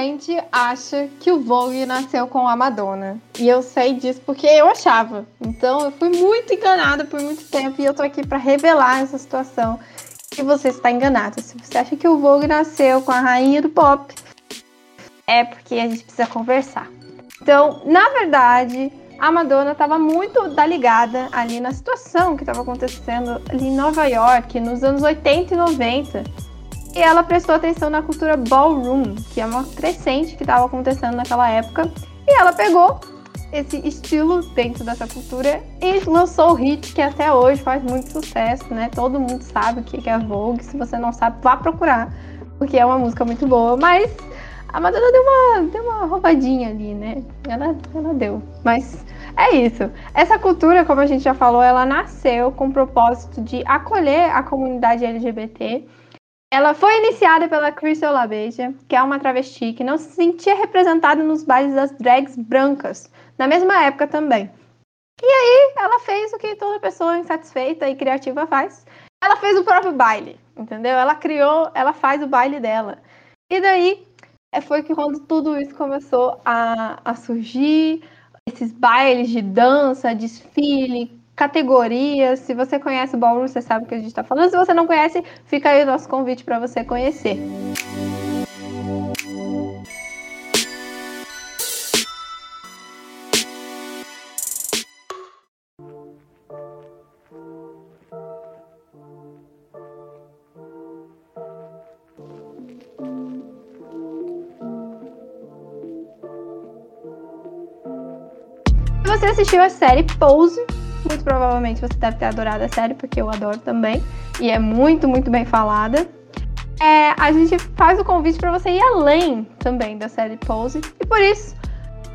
Gente acha que o Vogue nasceu com a Madonna. E eu sei disso porque eu achava. Então eu fui muito enganada por muito tempo e eu tô aqui para revelar essa situação que você está enganado. Se você acha que o Vogue nasceu com a rainha do pop, é porque a gente precisa conversar. Então, na verdade, a Madonna estava muito da ligada ali na situação que estava acontecendo ali em Nova York nos anos 80 e 90 e ela prestou atenção na cultura ballroom, que é uma crescente que estava acontecendo naquela época. E ela pegou esse estilo dentro dessa cultura e lançou o hit que até hoje faz muito sucesso, né? Todo mundo sabe o que é Vogue. Se você não sabe, vá procurar, porque é uma música muito boa. Mas a Madonna deu uma, deu uma roubadinha ali, né? Ela, ela deu. Mas é isso. Essa cultura, como a gente já falou, ela nasceu com o propósito de acolher a comunidade LGBT ela foi iniciada pela Crystal LaBeija, que é uma travesti que não se sentia representada nos bailes das drags brancas, na mesma época também. E aí ela fez o que toda pessoa insatisfeita e criativa faz. Ela fez o próprio baile, entendeu? Ela criou, ela faz o baile dela. E daí é, foi que quando tudo isso começou a, a surgir, esses bailes de dança, desfile, categorias. Se você conhece o Ballroom, você sabe o que a gente está falando. Se você não conhece, fica aí o nosso convite para você conhecer. você assistiu a série Pose, muito provavelmente você deve ter adorado a série, porque eu adoro também. E é muito, muito bem falada. É, a gente faz o convite para você ir além também da série Pose. E por isso,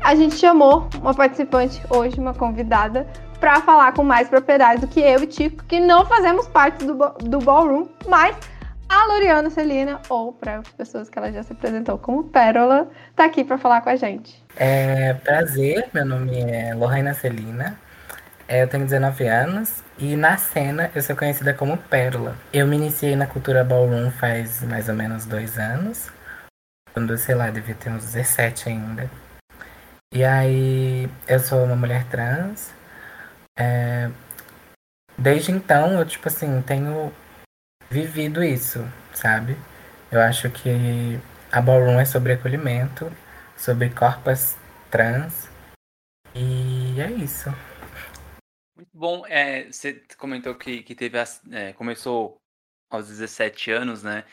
a gente chamou uma participante hoje, uma convidada, para falar com mais propriedade do que eu e Tico, que não fazemos parte do, do Ballroom, mas a Loriana Celina, ou para as pessoas que ela já se apresentou como Pérola, tá aqui para falar com a gente. É prazer, meu nome é Lorraina Celina, eu tenho 19 anos e na cena eu sou conhecida como Pérola. Eu me iniciei na cultura ballroom faz mais ou menos dois anos. Quando, sei lá, devia ter uns 17 ainda. E aí eu sou uma mulher trans. É, desde então eu, tipo assim, tenho vivido isso, sabe? Eu acho que a ballroom é sobre acolhimento, sobre corpos trans. E é isso. Muito bom. É, você comentou que, que teve as, é, começou aos 17 anos, né?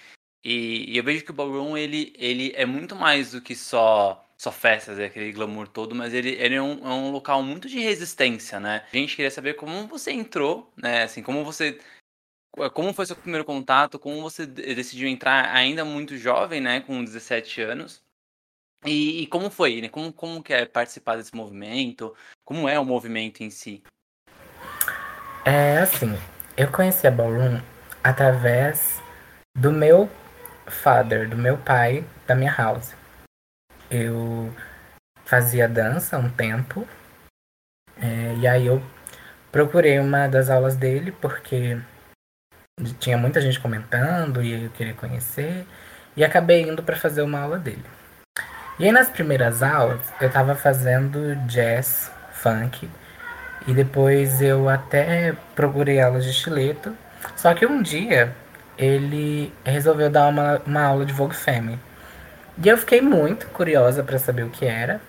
E, e, eu vejo que o ballroom ele, ele é muito mais do que só só festas, é aquele glamour todo, mas ele, ele é, um, é um local muito de resistência, né? A gente queria saber como você entrou, né? Assim, como você como foi seu primeiro contato, como você decidiu entrar ainda muito jovem, né, com 17 anos, e, e, como foi, né, como, como que é participar desse movimento, como é o movimento em si? É assim, eu conheci a Ballroom através do meu father, do meu pai, da minha house. Eu fazia dança um tempo, é, e aí eu procurei uma das aulas dele porque tinha muita gente comentando e eu queria conhecer, e acabei indo para fazer uma aula dele. E aí nas primeiras aulas eu tava fazendo jazz, funk, e depois eu até procurei aulas de estileto. Só que um dia ele resolveu dar uma, uma aula de Vogue Femme. E eu fiquei muito curiosa para saber o que era.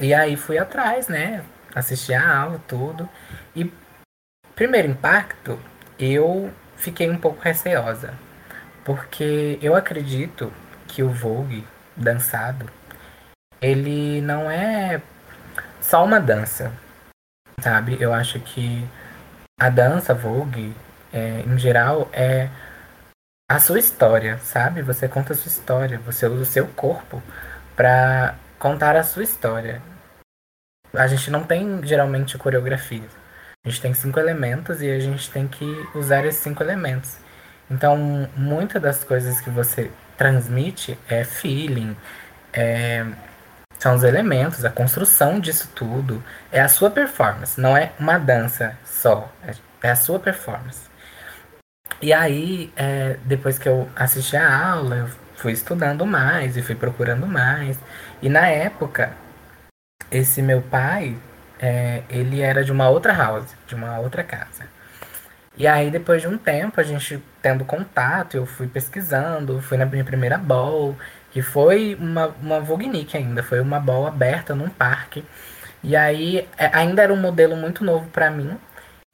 E aí fui atrás, né? Assisti a aula, tudo. E primeiro impacto, eu fiquei um pouco receosa. Porque eu acredito que o Vogue dançado, ele não é só uma dança sabe? Eu acho que a dança Vogue, é, em geral, é a sua história, sabe? Você conta a sua história, você usa o seu corpo para contar a sua história. A gente não tem geralmente coreografias. A gente tem cinco elementos e a gente tem que usar esses cinco elementos. Então, muitas das coisas que você transmite é feeling, é, são os elementos, a construção disso tudo, é a sua performance, não é uma dança só, é, é a sua performance. E aí, é, depois que eu assisti a aula, eu fui estudando mais e fui procurando mais. E na época, esse meu pai, é, ele era de uma outra house, de uma outra casa. E aí, depois de um tempo, a gente tendo contato, eu fui pesquisando, fui na minha primeira ball, que foi uma, uma Vognick ainda, foi uma ball aberta num parque. E aí, é, ainda era um modelo muito novo para mim.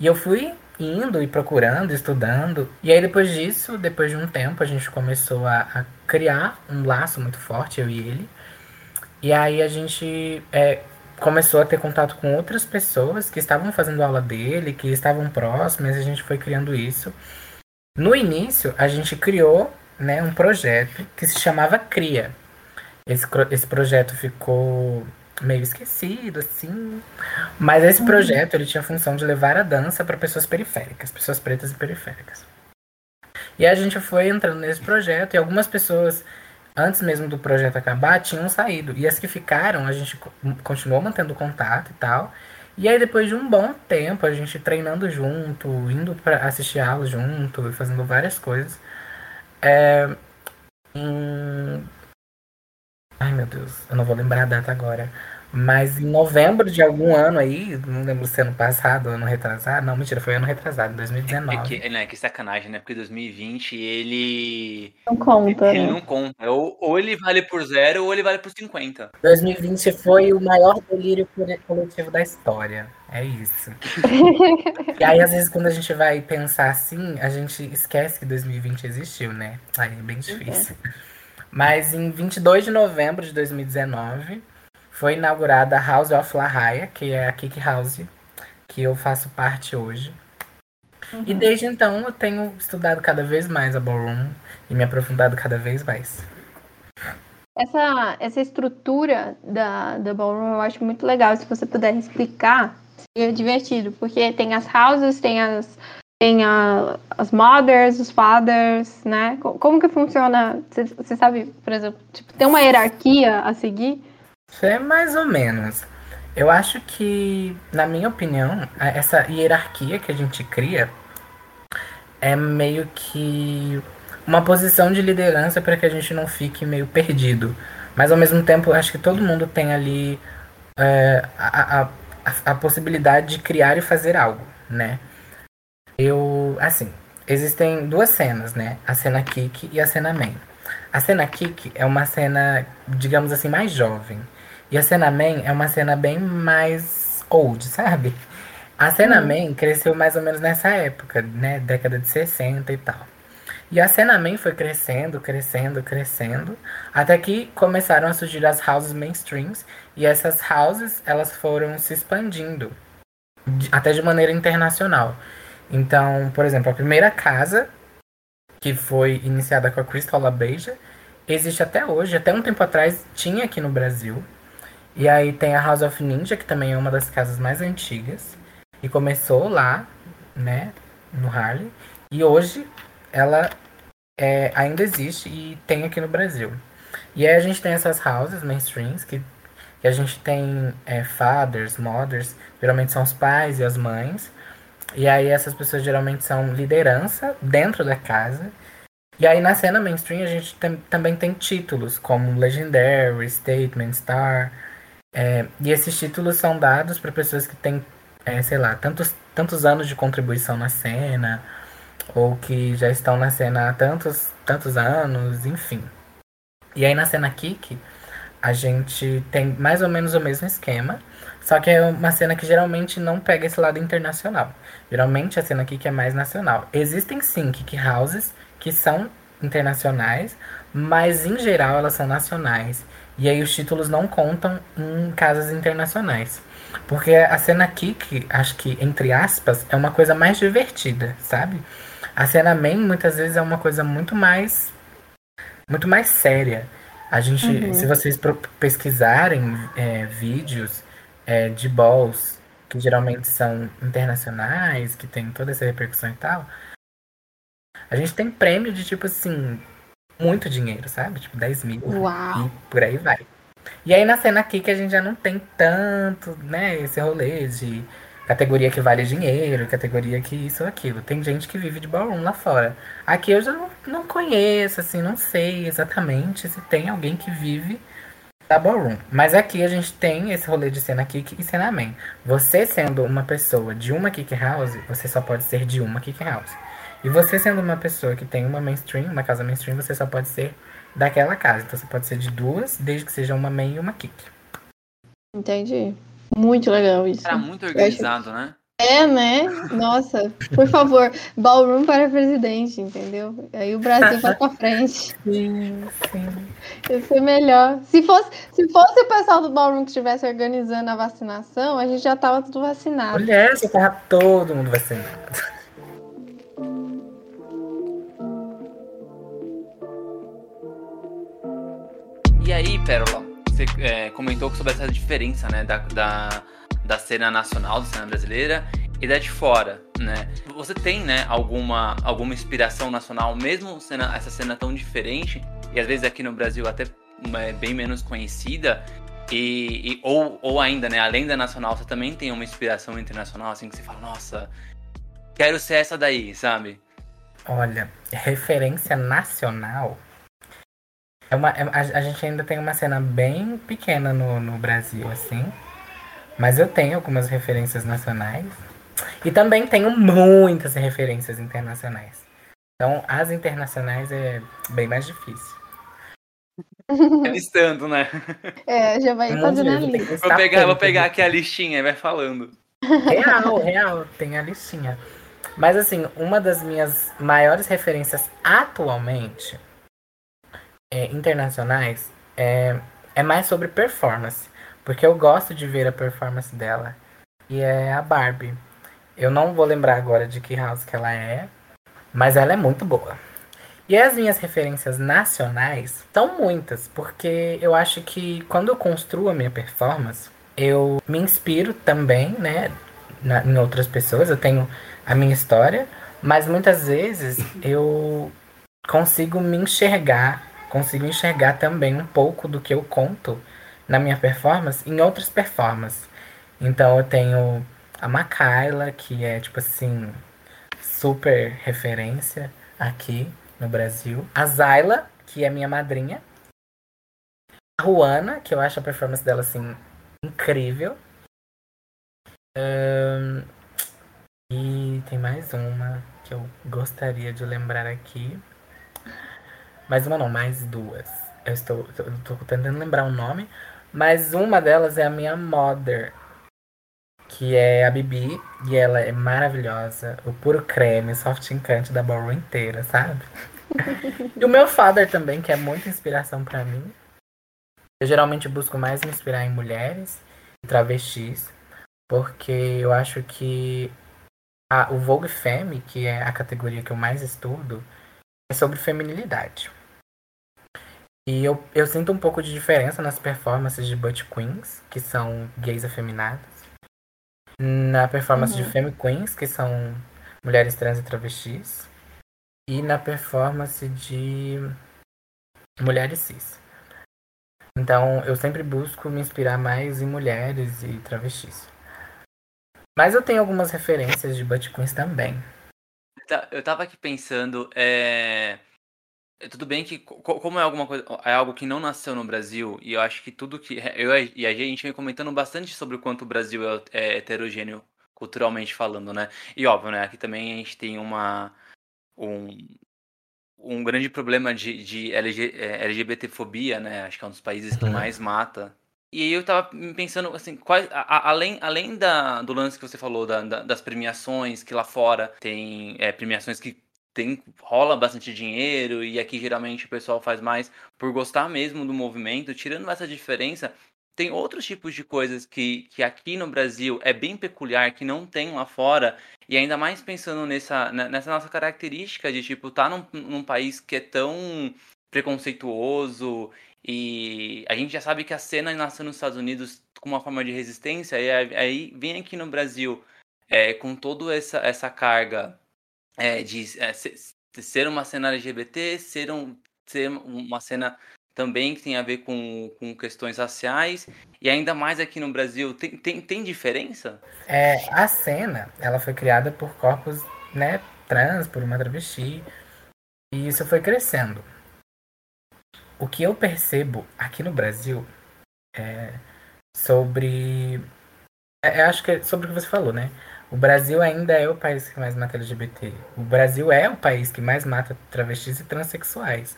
E eu fui indo e procurando, estudando. E aí, depois disso, depois de um tempo, a gente começou a, a criar um laço muito forte, eu e ele. E aí, a gente é, começou a ter contato com outras pessoas que estavam fazendo aula dele, que estavam próximas, a gente foi criando isso. No início, a gente criou né, um projeto que se chamava CRIA. Esse, esse projeto ficou meio esquecido, assim. Mas esse uhum. projeto ele tinha a função de levar a dança para pessoas periféricas, pessoas pretas e periféricas. E a gente foi entrando nesse projeto e algumas pessoas antes mesmo do projeto acabar, tinham saído. E as que ficaram, a gente continuou mantendo contato e tal. E aí, depois de um bom tempo, a gente treinando junto, indo para assistir aulas junto, fazendo várias coisas. É, em... Ai, meu Deus, eu não vou lembrar a data agora. Mas em novembro de algum ano aí, não lembro se ano passado, ano retrasado. Não, mentira, foi ano retrasado, 2019. É que, né, que sacanagem, né? Porque 2020 ele. Não conta. Ele né? não conta. Ou, ou ele vale por zero ou ele vale por 50. 2020 foi o maior delírio coletivo da história. É isso. e aí, às vezes, quando a gente vai pensar assim, a gente esquece que 2020 existiu, né? Aí é bem difícil. Uhum. Mas em 22 de novembro de 2019 foi inaugurada a House of La Raia, que é a Kick House, que eu faço parte hoje. Uhum. E desde então eu tenho estudado cada vez mais a ballroom e me aprofundado cada vez mais. Essa, essa estrutura da, da ballroom eu acho muito legal. Se você puder explicar, seria divertido, porque tem as houses, tem as tem a, as mothers, os fathers, né? Como que funciona? Você sabe, por exemplo, tipo, tem uma hierarquia a seguir? É mais ou menos. Eu acho que, na minha opinião, essa hierarquia que a gente cria é meio que uma posição de liderança para que a gente não fique meio perdido. Mas ao mesmo tempo, acho que todo mundo tem ali é, a, a, a, possibilidade de criar e fazer algo, né? Eu, assim, existem duas cenas, né? A cena Kick e a cena Man. A cena Kick é uma cena, digamos assim, mais jovem. E a cena Man é uma cena bem mais old, sabe? A cena uhum. Man cresceu mais ou menos nessa época, né? Década de 60 e tal. E a cena Man foi crescendo, crescendo, crescendo, até que começaram a surgir as houses mainstreams, e essas houses, elas foram se expandindo, até de maneira internacional. Então, por exemplo, a primeira casa, que foi iniciada com a Crystal LaBeija, existe até hoje, até um tempo atrás tinha aqui no Brasil, e aí tem a House of Ninja, que também é uma das casas mais antigas. E começou lá, né, no Harley. E hoje ela é, ainda existe e tem aqui no Brasil. E aí a gente tem essas houses mainstreams, que, que a gente tem é, fathers, mothers, geralmente são os pais e as mães. E aí essas pessoas geralmente são liderança dentro da casa. E aí na cena mainstream a gente tem, também tem títulos como Legendary, Statement, Star, é, e esses títulos são dados para pessoas que têm, é, sei lá, tantos, tantos anos de contribuição na cena, ou que já estão na cena há tantos, tantos anos, enfim. E aí na cena Kick, a gente tem mais ou menos o mesmo esquema, só que é uma cena que geralmente não pega esse lado internacional. Geralmente a cena Kick é mais nacional. Existem sim Kick Houses que são internacionais, mas em geral elas são nacionais. E aí os títulos não contam em casas internacionais. Porque a cena kick, acho que, entre aspas, é uma coisa mais divertida, sabe? A cena main muitas vezes é uma coisa muito mais. muito mais séria. A gente, Uhum. se vocês pesquisarem é, vídeos é, de balls, que geralmente são internacionais, que tem toda essa repercussão e tal, a gente tem prêmio de tipo assim, muito dinheiro, sabe? Tipo 10 mil. Uau. E por aí vai. E aí na cena aqui que a gente já não tem tanto, né, esse rolê de categoria que vale dinheiro, categoria que isso ou aquilo. Tem gente que vive de ballroom lá fora. Aqui eu já não, não conheço, assim, não sei exatamente se tem alguém que vive da ballroom. Mas aqui a gente tem esse rolê de cena kick e cena man. Você sendo uma pessoa de uma kick house, você só pode ser de uma kick house. E você sendo uma pessoa que tem uma mainstream, uma casa mainstream, você só pode ser daquela casa. Então você pode ser de duas, desde que seja uma main e uma kick. Entendi. Muito legal isso. Era muito organizado, né? É, né? Nossa, por favor, ballroom para presidente, entendeu? Aí o Brasil vai pra frente. Sim, sim. Ia ser melhor. Se fosse, se fosse o pessoal do ballroom que estivesse organizando a vacinação, a gente já tava tudo vacinado. Mulher, você tava todo mundo vacinado. E aí, Pérola, você é, comentou sobre essa diferença, né, da, da, da cena nacional, da cena brasileira e da de fora, né? Você tem, né, alguma, alguma inspiração nacional, mesmo sendo essa cena tão diferente, e às vezes aqui no Brasil até é, bem menos conhecida, e, e- ou, ou ainda, né, além da nacional, você também tem uma inspiração internacional, assim, que você fala, nossa, quero ser essa daí, sabe? Olha, referência nacional. É uma, é- a, a gente ainda tem uma cena bem pequena no, no Brasil, assim. Mas eu tenho algumas referências nacionais. E também tenho muitas referências internacionais. Então, as internacionais é bem mais difícil. Listando, né? É, já vai Um fazendo a de- tem que lista. Vou pegar, vou pegar aqui a listinha e vai falando. Real, real, tem a listinha. Mas assim, uma das minhas maiores referências atualmente é, internacionais é, é mais sobre performance. Porque eu gosto de ver a performance dela. E é a Barbie. Eu não vou lembrar agora de que house que ela é, mas ela é muito boa. E as minhas referências nacionais são muitas, porque eu acho que quando eu construo a minha performance, eu me inspiro também, né, na- em outras pessoas. Eu tenho a minha história, mas muitas vezes eu consigo me enxergar, consigo enxergar também um pouco do que eu conto na minha performance em outras performances. Então eu tenho a Makayla, que é tipo assim, super referência aqui no Brasil. A Zayla, que é minha madrinha. A Juana, que eu acho a performance dela assim incrível. Ahn, e tem mais uma que eu gostaria de lembrar aqui. Mais uma não, mais duas. Eu estou, tô tentando lembrar o nome. Mas uma delas é a minha mother. Que é a Bibi. E ela é maravilhosa. O puro creme, soft encante da ballroom inteira, sabe? e o meu father também, que é muita inspiração pra mim. Eu geralmente busco mais me inspirar em mulheres e travestis. Porque eu acho que a- o Vogue Femme, que é a categoria que eu mais estudo, é sobre feminilidade. E eu, eu sinto um pouco de diferença nas performances de Butch Queens, que são gays afeminadas. Na performance de Uhum. Femme Queens, que são mulheres trans e travestis. E na performance de mulheres cis. Então eu sempre busco me inspirar mais em mulheres e travestis. Mas eu tenho algumas referências de Butch Queens também. Tá, Eu tava aqui pensando, é... Tudo bem que, co- como é alguma coisa, é algo que não nasceu no Brasil, e eu acho que tudo que. Eu e a gente vem comentando bastante sobre o quanto o Brasil é, é heterogêneo culturalmente falando, né? E óbvio, né? Aqui também a gente tem uma. Um, um grande problema de, de LG, é, LGBTfobia, né? Acho que é um dos países que mais mata. E aí eu tava pensando, assim, quais, a- além, além da, do lance que você falou, da- da- das premiações, que lá fora tem é, premiações que tem, rola bastante dinheiro, e aqui geralmente o pessoal faz mais por gostar mesmo do movimento, tirando essa diferença, tem outros tipos de coisas que, que aqui no Brasil é bem peculiar, que não tem lá fora, e ainda mais pensando nessa, ne- nessa nossa característica de, tipo, estar tá num, num país que é tão preconceituoso E a gente já sabe que a cena nasceu nos Estados Unidos com uma forma de resistência, e aí vem aqui no Brasil é, com toda essa, essa carga é, de é, ser uma cena LGBT, ser, um, ser uma cena também que tem a ver com, com questões raciais, e ainda mais aqui no Brasil, tem, tem, tem diferença? É, a cena, ela foi criada por corpos né, trans, por uma travesti, e isso foi crescendo o que eu percebo aqui no Brasil é sobre. É, eu acho que é sobre o que você falou, né? O Brasil ainda é o país que mais mata LGBT. O Brasil é o país que mais mata travestis e transexuais.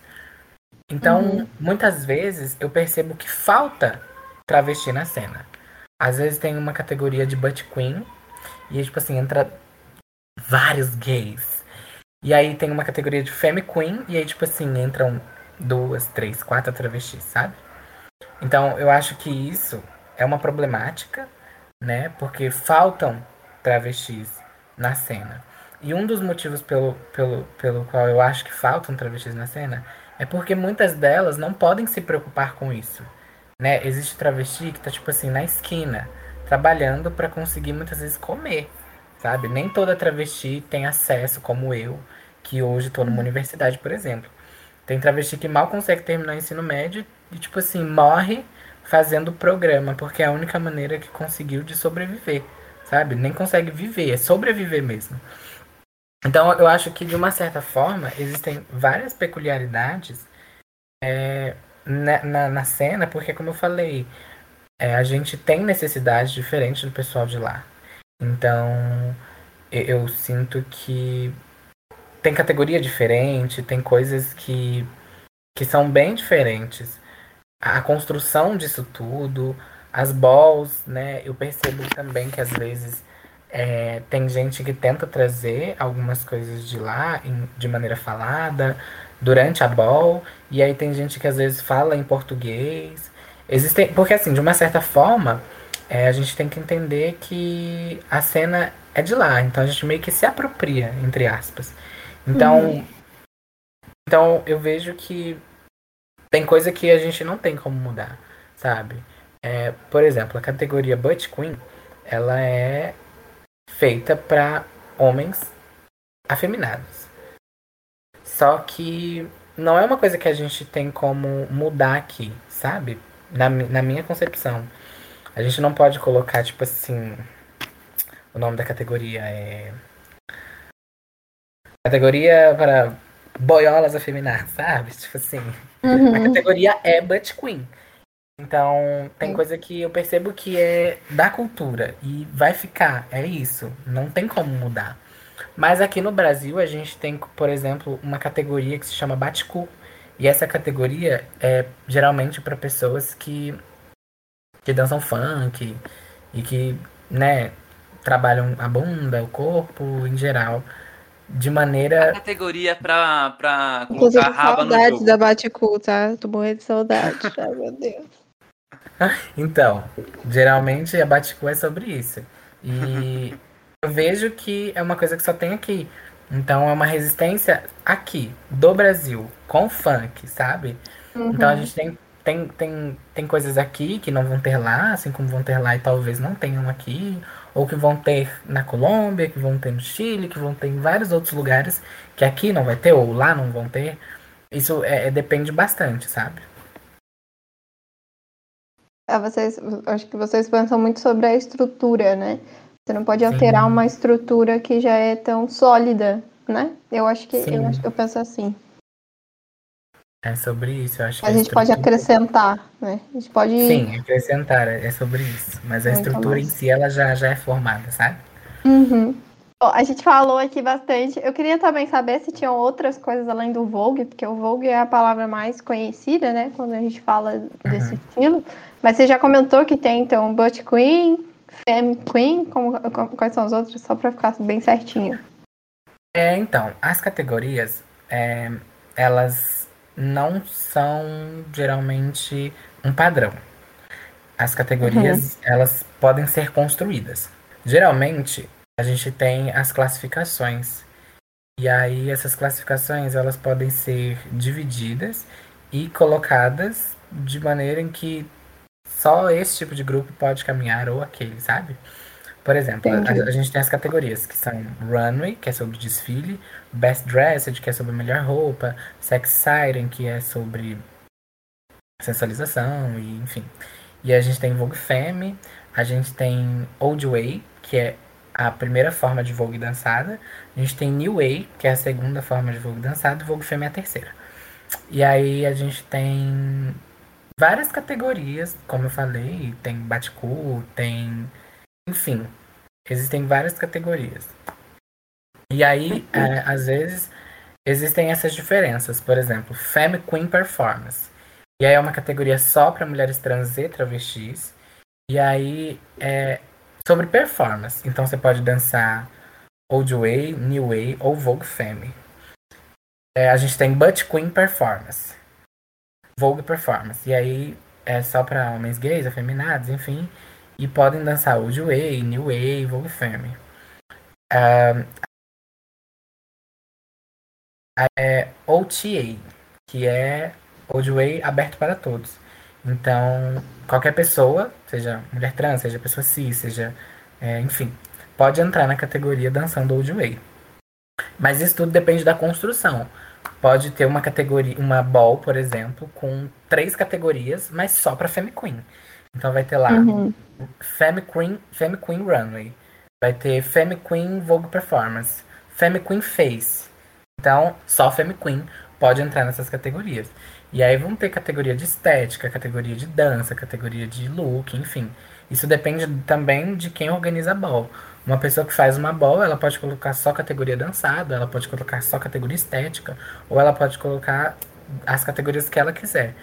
Então, uhum. muitas vezes eu percebo que falta travesti na cena. Às vezes tem uma categoria de butt queen e tipo assim, entra vários gays. E aí tem uma categoria de femme queen e aí tipo assim, entram duas, três, quatro travestis, sabe? Então, eu acho que isso é uma problemática, né? Porque faltam travestis na cena. E um dos motivos pelo, pelo, pelo qual eu acho que faltam travestis na cena é porque muitas delas não podem se preocupar com isso. Né? Existe travesti que tá, tipo assim, na esquina, trabalhando para conseguir muitas vezes comer, sabe? Nem toda travesti tem acesso, como eu, que hoje estou numa universidade, por exemplo. Tem travesti que mal consegue terminar o ensino médio e, tipo assim, morre fazendo programa, porque é a única maneira que conseguiu de sobreviver, sabe? Nem consegue viver, é sobreviver mesmo. Então, eu acho que, de uma certa forma, existem várias peculiaridades é, na, na, na, cena, porque, como eu falei, é, a gente tem necessidades diferentes do pessoal de lá. Então, eu, eu sinto que tem categoria diferente, tem coisas que, que são bem diferentes. A construção disso tudo, as balls, né? Eu percebo também que às vezes é, tem gente que tenta trazer algumas coisas de lá em, de maneira falada durante a ball, e aí tem gente que às vezes fala em português. Existem, porque assim, de uma certa forma, é, a gente tem que entender que a cena é de lá, então a gente meio que se apropria, entre aspas. Então, uhum. então eu vejo que tem coisa que a gente não tem como mudar, sabe? É, por exemplo, a categoria Butt Queen, ela é feita para homens afeminados. Só que não é uma coisa que a gente tem como mudar aqui, sabe? Na, na minha concepção. A gente não pode colocar, tipo assim. O nome da categoria é Categoria para boiolas afeminadas, sabe? Tipo assim. Uhum. A categoria é Butt Queen. Então, tem coisa que eu percebo que é da cultura e vai ficar, é isso, não tem como mudar. Mas aqui no Brasil a gente tem, por exemplo, uma categoria que se chama Baticu. E essa categoria é geralmente para pessoas que que dançam funk e que, né, trabalham a bunda, o corpo em geral de maneira. A categoria pra, pra colocar Inclusive, raba saudades da Baticu, tá? Tô morrendo de saudade. Ai, meu Deus. Então, geralmente a Baticu é sobre isso. E eu vejo que é uma coisa que só tem aqui. Então é uma resistência aqui, do Brasil, com funk, sabe? Uhum. Então a gente tem, tem, tem, tem coisas aqui que não vão ter lá, assim como vão ter lá e talvez não tenham aqui ou que vão ter na Colômbia, que vão ter no Chile, que vão ter em vários outros lugares que aqui não vai ter ou lá não vão ter. Isso é, é depende bastante, sabe? É, vocês, acho que vocês pensam muito sobre a estrutura, né? Você não pode alterar Sim. uma estrutura que já é tão sólida, né? Eu acho que eu, eu penso assim. É sobre isso, eu acho que a, a gente estrutura... pode acrescentar, né? A gente pode. Sim, acrescentar, é sobre isso. Mas a Muito estrutura mais. em si, ela já, já é formada, sabe? Uhum. Bom, a gente falou aqui bastante. Eu queria também saber se tinham outras coisas além do Vogue, porque o Vogue é a palavra mais conhecida, né? Quando a gente fala desse uhum. estilo. Mas você já comentou que tem, então, Butt Queen, Femme Queen, como, como, quais são os outros? Só para ficar bem certinho. É, então, as categorias, é, elas não são geralmente um padrão. As categorias, uhum. elas podem ser construídas. Geralmente, a gente tem as classificações. E aí essas classificações, elas podem ser divididas e colocadas de maneira em que só esse tipo de grupo pode caminhar ou aquele, sabe? Por exemplo, a, a, gente tem as categorias que são Runway, que é sobre desfile, Best Dressed, que é sobre melhor roupa, Sex Siren, que é sobre sensualização, e enfim. E a gente tem Vogue Femme, a gente tem Old Way, que é a primeira forma de Vogue dançada, a gente tem New Way, que é a segunda forma de Vogue dançada, e Vogue Femme é a terceira. E aí a gente tem várias categorias, como eu falei, tem Batcool, tem enfim, existem várias categorias. E aí, é, às vezes, existem essas diferenças. Por exemplo, Femme Queen Performance. E aí é uma categoria só para mulheres trans e travestis. E aí é sobre performance. Então você pode dançar Old Way, New Way ou Vogue Femme. É, a gente tem Butt Queen Performance. Vogue Performance. E aí é só para homens gays, afeminados, enfim e podem dançar Old Way, New Wave ou Femme. Uh, é OTA, que é Old Way aberto para todos. Então, qualquer pessoa, seja mulher trans, seja pessoa cis, seja, é, enfim, pode entrar na categoria dançando Old Way. Mas isso tudo depende da construção. Pode ter uma categoria, uma ball, por exemplo, com três categorias, mas só para Femme Queen. Então vai ter lá uhum. Femme Queen, Femme Queen Runway. Vai ter Femme Queen Vogue Performance. Femme Queen Face. Então, só Femme Queen pode entrar nessas categorias. E aí vão ter categoria de estética, categoria de dança, categoria de look, enfim. Isso depende também de quem organiza a ball. Uma pessoa que faz uma ball, ela pode colocar só categoria dançada, ela pode colocar só categoria estética, ou ela pode colocar as categorias que ela quiser.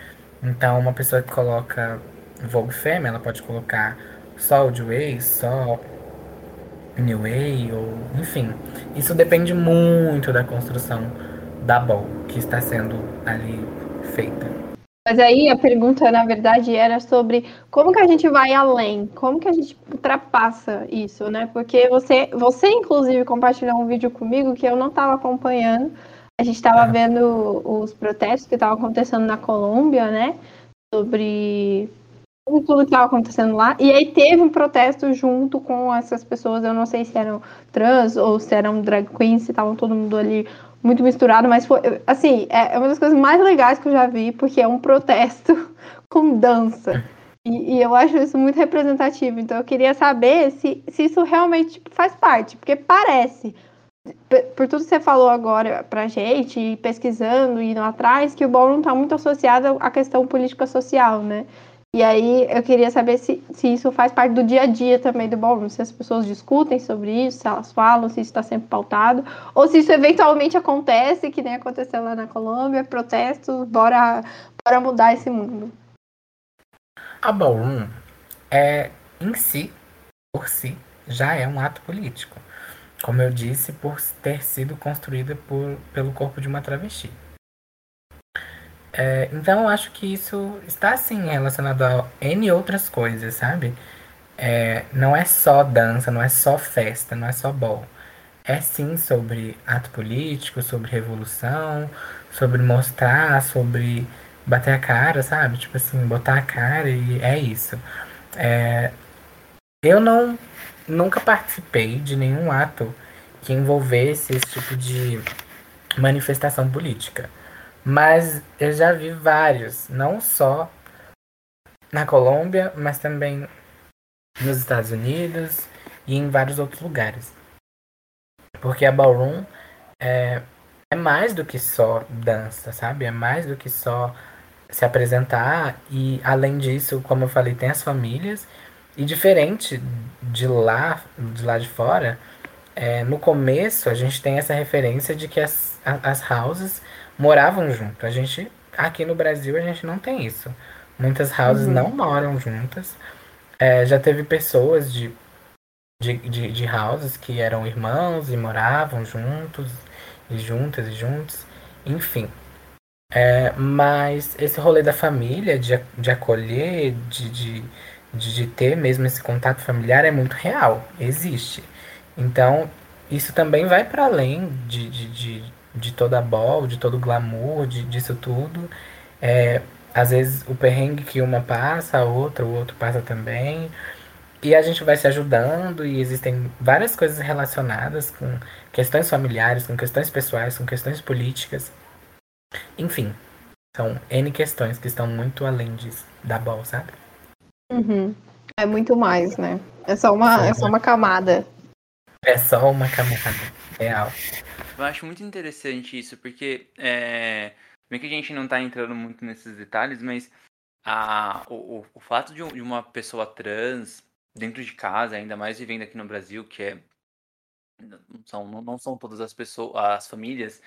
Então, uma pessoa que coloca Vogue Femme, ela pode colocar só Old Way, só New Way, ou enfim. Isso depende muito da construção da ball que está sendo ali feita. Mas aí a pergunta, na verdade, era sobre como que a gente vai além, como que a gente ultrapassa isso, né? Porque você, você inclusive, compartilhou um vídeo comigo que eu não estava acompanhando. A gente estava ah. vendo os protestos que estavam acontecendo na Colômbia, né? Sobre tudo que estava acontecendo lá. E aí teve um protesto junto com essas pessoas. Eu não sei se eram trans ou se eram drag queens, se estavam todo mundo ali muito misturado, mas foi assim, é, é uma das coisas mais legais que eu já vi, porque é um protesto com dança. E, e, eu acho isso muito representativo. Então eu queria saber se, se isso realmente tipo, faz parte, porque parece, por tudo que você falou agora pra gente, pesquisando e indo atrás, que o ballroom está muito associado à questão política social, né? E aí eu queria saber se, se isso faz parte do dia a dia também do ballroom, se as pessoas discutem sobre isso, se elas falam, se isso está sempre pautado, ou se isso eventualmente acontece, que nem aconteceu lá na Colômbia, protestos, bora, bora mudar esse mundo. A ballroom é, em si, por si, já é um ato político. Como eu disse, por ter sido construída por, pelo corpo de uma travesti. É, então eu acho que isso está sim relacionado a N outras coisas, sabe? É, não é só dança, não é só festa, não é só ball. É sim sobre ato político, sobre revolução, sobre mostrar, sobre bater a cara, sabe? Tipo assim, botar a cara e é isso. É, eu não nunca participei de nenhum ato que envolvesse esse tipo de manifestação política. Mas eu já vi vários, não só na Colômbia, mas também nos Estados Unidos e em vários outros lugares. Porque a ballroom é, é mais do que só dança, sabe? É mais do que só se apresentar e além disso, como eu falei, tem as famílias e diferente de lá, de lá de fora, é, no começo a gente tem essa referência de que as, as houses moravam junto. A gente, aqui no Brasil, a gente não tem isso. Muitas houses uhum. não moram juntas. É, já teve pessoas de, de, de, de, houses que eram irmãos e moravam juntos, e juntas e juntos, enfim. É, mas esse rolê da família, de, de acolher, de, de, de, ter mesmo esse contato familiar é muito real, existe. Então, isso também vai para além de, de, de, de toda a bol, de todo o glamour, de, disso tudo. É, às vezes o perrengue que uma passa, a outra, o outro passa também. E a gente vai se ajudando e existem várias coisas relacionadas com questões familiares, com questões pessoais, com questões políticas. Enfim, são N questões que estão muito além de, da BOL, sabe? Uhum. É muito mais, né? É só uma, é só uma camada. É só uma camada real. Eu acho muito interessante isso, porque é, bem que a gente não está entrando muito nesses detalhes, mas a, o, o fato de, de uma pessoa trans dentro de casa, ainda mais vivendo aqui no Brasil, que é são, não são todas as pessoas, as famílias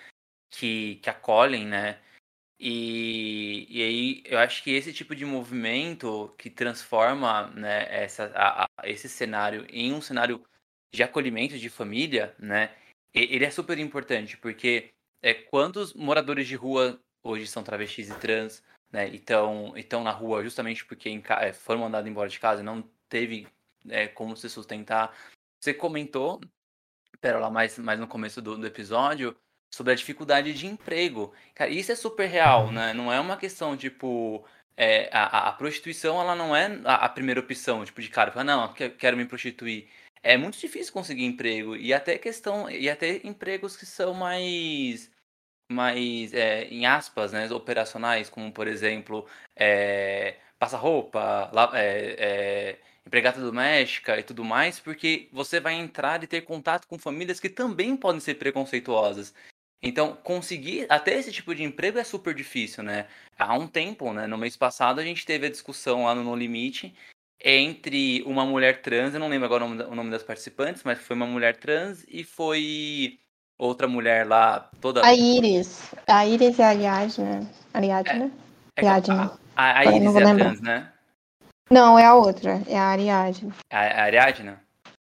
que, que acolhem, né? E, e aí eu acho que esse tipo de movimento que transforma né, essa, a, a, esse cenário em um cenário de acolhimento de família, né? Ele é super importante, porque é, quantos moradores de rua hoje são travestis e trans, né? E estão na rua justamente porque em, é, foram mandados embora de casa e não teve é, como se sustentar. Você comentou, lá mais, mais no começo do, do episódio, sobre a dificuldade de emprego. Cara, isso é super real, uhum. né? Não é uma questão, tipo, é, a, a, prostituição, ela não é a, a, primeira opção, tipo, de cara, não, quero me prostituir. É muito difícil conseguir emprego, e até questão, e até empregos que são mais, mais é, em aspas, né, operacionais, como, por exemplo, é, passa-roupa, é, é empregada doméstica e tudo mais, porque você vai entrar e ter contato com famílias que também podem ser preconceituosas. Então, conseguir até esse tipo de emprego é super difícil, né? Há um tempo, né? No mês passado, a gente teve a discussão lá no No Limite entre uma mulher trans, eu não lembro agora o nome das participantes, mas foi uma mulher trans e foi outra mulher lá toda. A Iris. A Iris e a Ariadne. Ariadne? É, é a, a, a Iris é a trans, né? Não, é a outra, é a Ariadne. A, a Ariadne?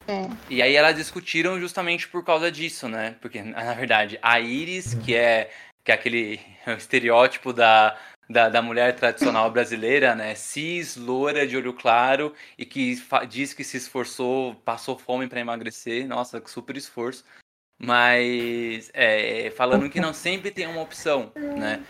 É. E aí elas discutiram justamente por causa disso, né? Porque, na verdade, a Iris, que é, que é aquele estereótipo da, da, da, mulher tradicional brasileira, né? Cis, loura, de olho claro, e que diz que se esforçou, passou fome para emagrecer. Nossa, super esforço. Mas é, falando que não sempre tem uma opção, né?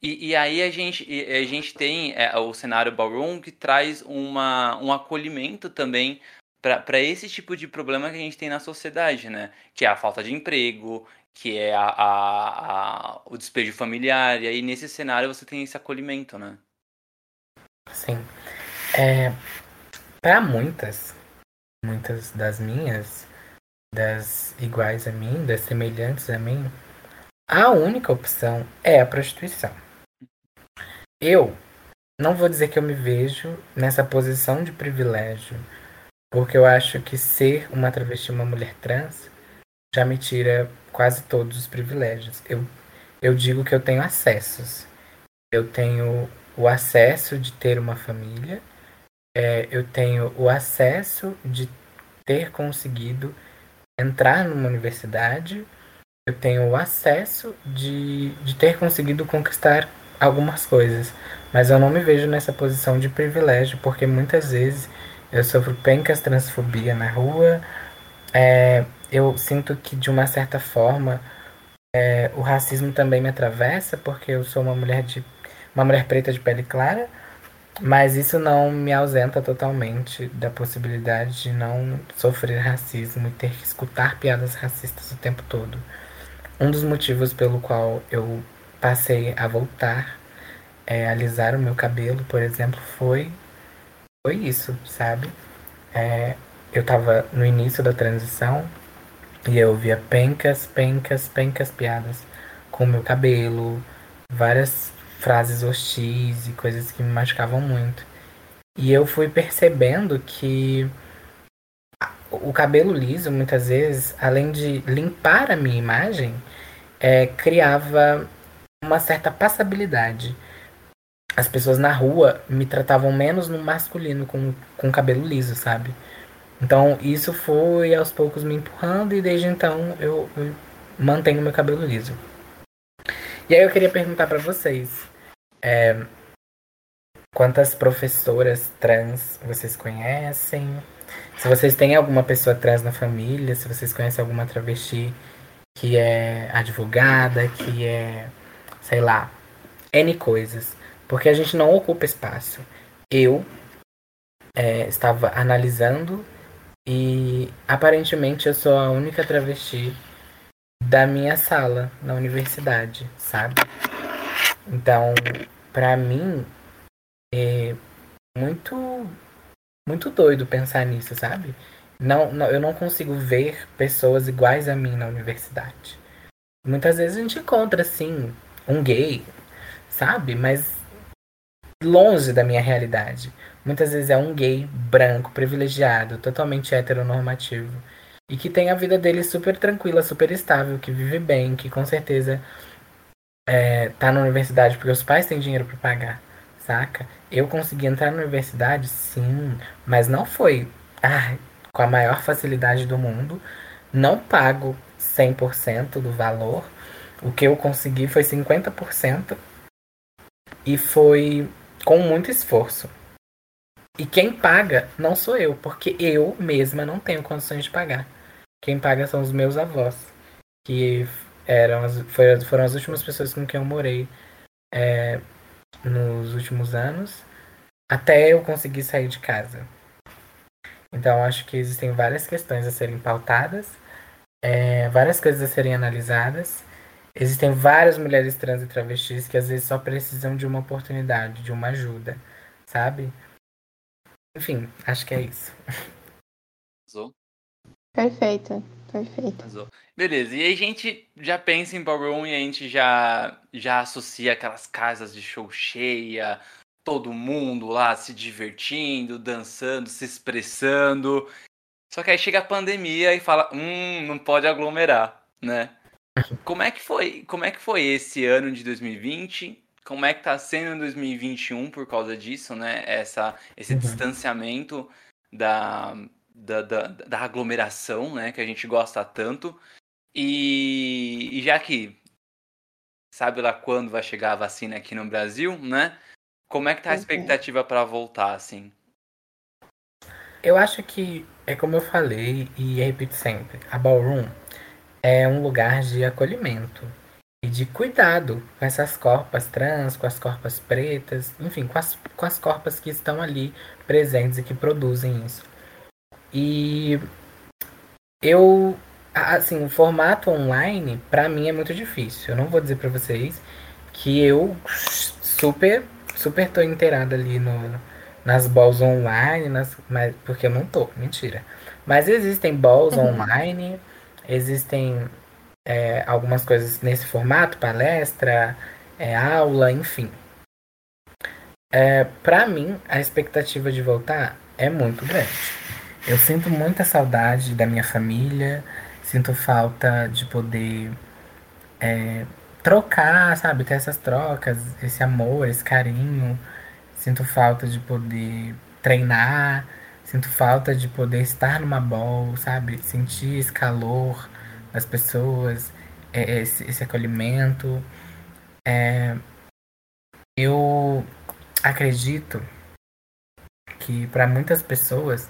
E, e, aí a gente, a gente tem é, o cenário ballroom que traz uma, um acolhimento também para esse tipo de problema que a gente tem na sociedade, né? Que é a falta de emprego, que é a, a, a o despejo familiar, e aí nesse cenário você tem esse acolhimento, né? Sim. É, para muitas, muitas das minhas, das iguais a mim, das semelhantes a mim, a única opção é a prostituição. Eu não vou dizer que eu me vejo nessa posição de privilégio, porque eu acho que ser uma travesti, uma mulher trans, já me tira quase todos os privilégios. Eu, eu digo que eu tenho acessos. Eu tenho o acesso de ter uma família, é, eu tenho o acesso de ter conseguido entrar numa universidade, eu tenho o acesso de, de ter conseguido conquistar algumas coisas, mas eu não me vejo nessa posição de privilégio, porque muitas vezes eu sofro pencas transfobia na rua, é, eu sinto que de uma certa forma é, o racismo também me atravessa, porque eu sou uma mulher de uma mulher preta de pele clara, mas isso não me ausenta totalmente da possibilidade de não sofrer racismo e ter que escutar piadas racistas o tempo todo. Um dos motivos pelo qual eu passei a voltar, é, alisar o meu cabelo, por exemplo, foi, foi isso, sabe? É, eu tava no início da transição e eu via pencas, pencas, pencas piadas com o meu cabelo, várias frases hostis e coisas que me machucavam muito. E eu fui percebendo que o cabelo liso, muitas vezes, além de limpar a minha imagem, é, criava uma certa passabilidade. As pessoas na rua me tratavam menos no masculino com, com cabelo liso, sabe? Então isso foi aos poucos me empurrando e desde então eu, eu mantenho meu cabelo liso. E aí eu queria perguntar para vocês, é, quantas professoras trans vocês conhecem? Se vocês têm alguma pessoa trans na família, se vocês conhecem alguma travesti que é advogada, que é sei lá, N coisas. Porque a gente não ocupa espaço. Eu é, estava analisando e aparentemente eu sou a única travesti da minha sala na universidade, sabe? Então, para mim é muito muito doido pensar nisso, sabe? Não, não, eu não consigo ver pessoas iguais a mim na universidade. Muitas vezes a gente encontra assim um gay, sabe? Mas longe da minha realidade. Muitas vezes é um gay branco, privilegiado, totalmente heteronormativo. E que tem a vida dele super tranquila, super estável, que vive bem, que com certeza é, tá na universidade porque os pais têm dinheiro para pagar, saca? Eu consegui entrar na universidade, sim, mas não foi ah, com a maior facilidade do mundo. Não pago 100% do valor. O que eu consegui foi 50% e foi com muito esforço. E quem paga não sou eu, porque eu mesma não tenho condições de pagar. Quem paga são os meus avós, que eram as, foram as últimas pessoas com quem eu morei é, nos últimos anos, até eu conseguir sair de casa. Então acho que existem várias questões a serem pautadas, é, várias coisas a serem analisadas. Existem várias mulheres trans e travestis que às vezes só precisam de uma oportunidade, de uma ajuda, sabe? Enfim, acho que é isso. Arrasou. Perfeito, perfeito. Arrasou. Beleza, e aí a gente já pensa em ballroom e a gente já, já associa aquelas casas de show cheia, todo mundo lá se divertindo, dançando, se expressando. Só que aí chega a pandemia e fala, hum, não pode aglomerar, né? Como é que foi? Como é que foi esse ano de 2020? Como é que tá sendo em 2021 por causa disso, né? Essa, esse uhum. distanciamento da, da, da, da, aglomeração, né? Que a gente gosta tanto. E, e já que sabe lá quando vai chegar a vacina aqui no Brasil, né? Como é que tá a uhum. expectativa para voltar, assim? Eu acho que é como eu falei e repito sempre, a ballroom é um lugar de acolhimento e de cuidado com essas corpas trans, com as corpas pretas, enfim, com as, com as corpas que estão ali presentes e que produzem isso. E eu, assim, o formato online, para mim é muito difícil. Eu não vou dizer para vocês que eu super super tô inteirada ali no, nas balls online, nas, mas, porque eu não tô, mentira. Mas existem balls uhum. online, existem é, algumas coisas nesse formato, palestra, é, aula, enfim. É, para mim, a expectativa de voltar é muito grande. Eu sinto muita saudade da minha família, sinto falta de poder é, trocar, sabe? Ter essas trocas, esse amor, esse carinho. Sinto falta de poder treinar, sinto falta de poder estar numa bowl, sabe? Sentir esse calor das pessoas, é, esse, esse acolhimento. É, eu acredito que para muitas pessoas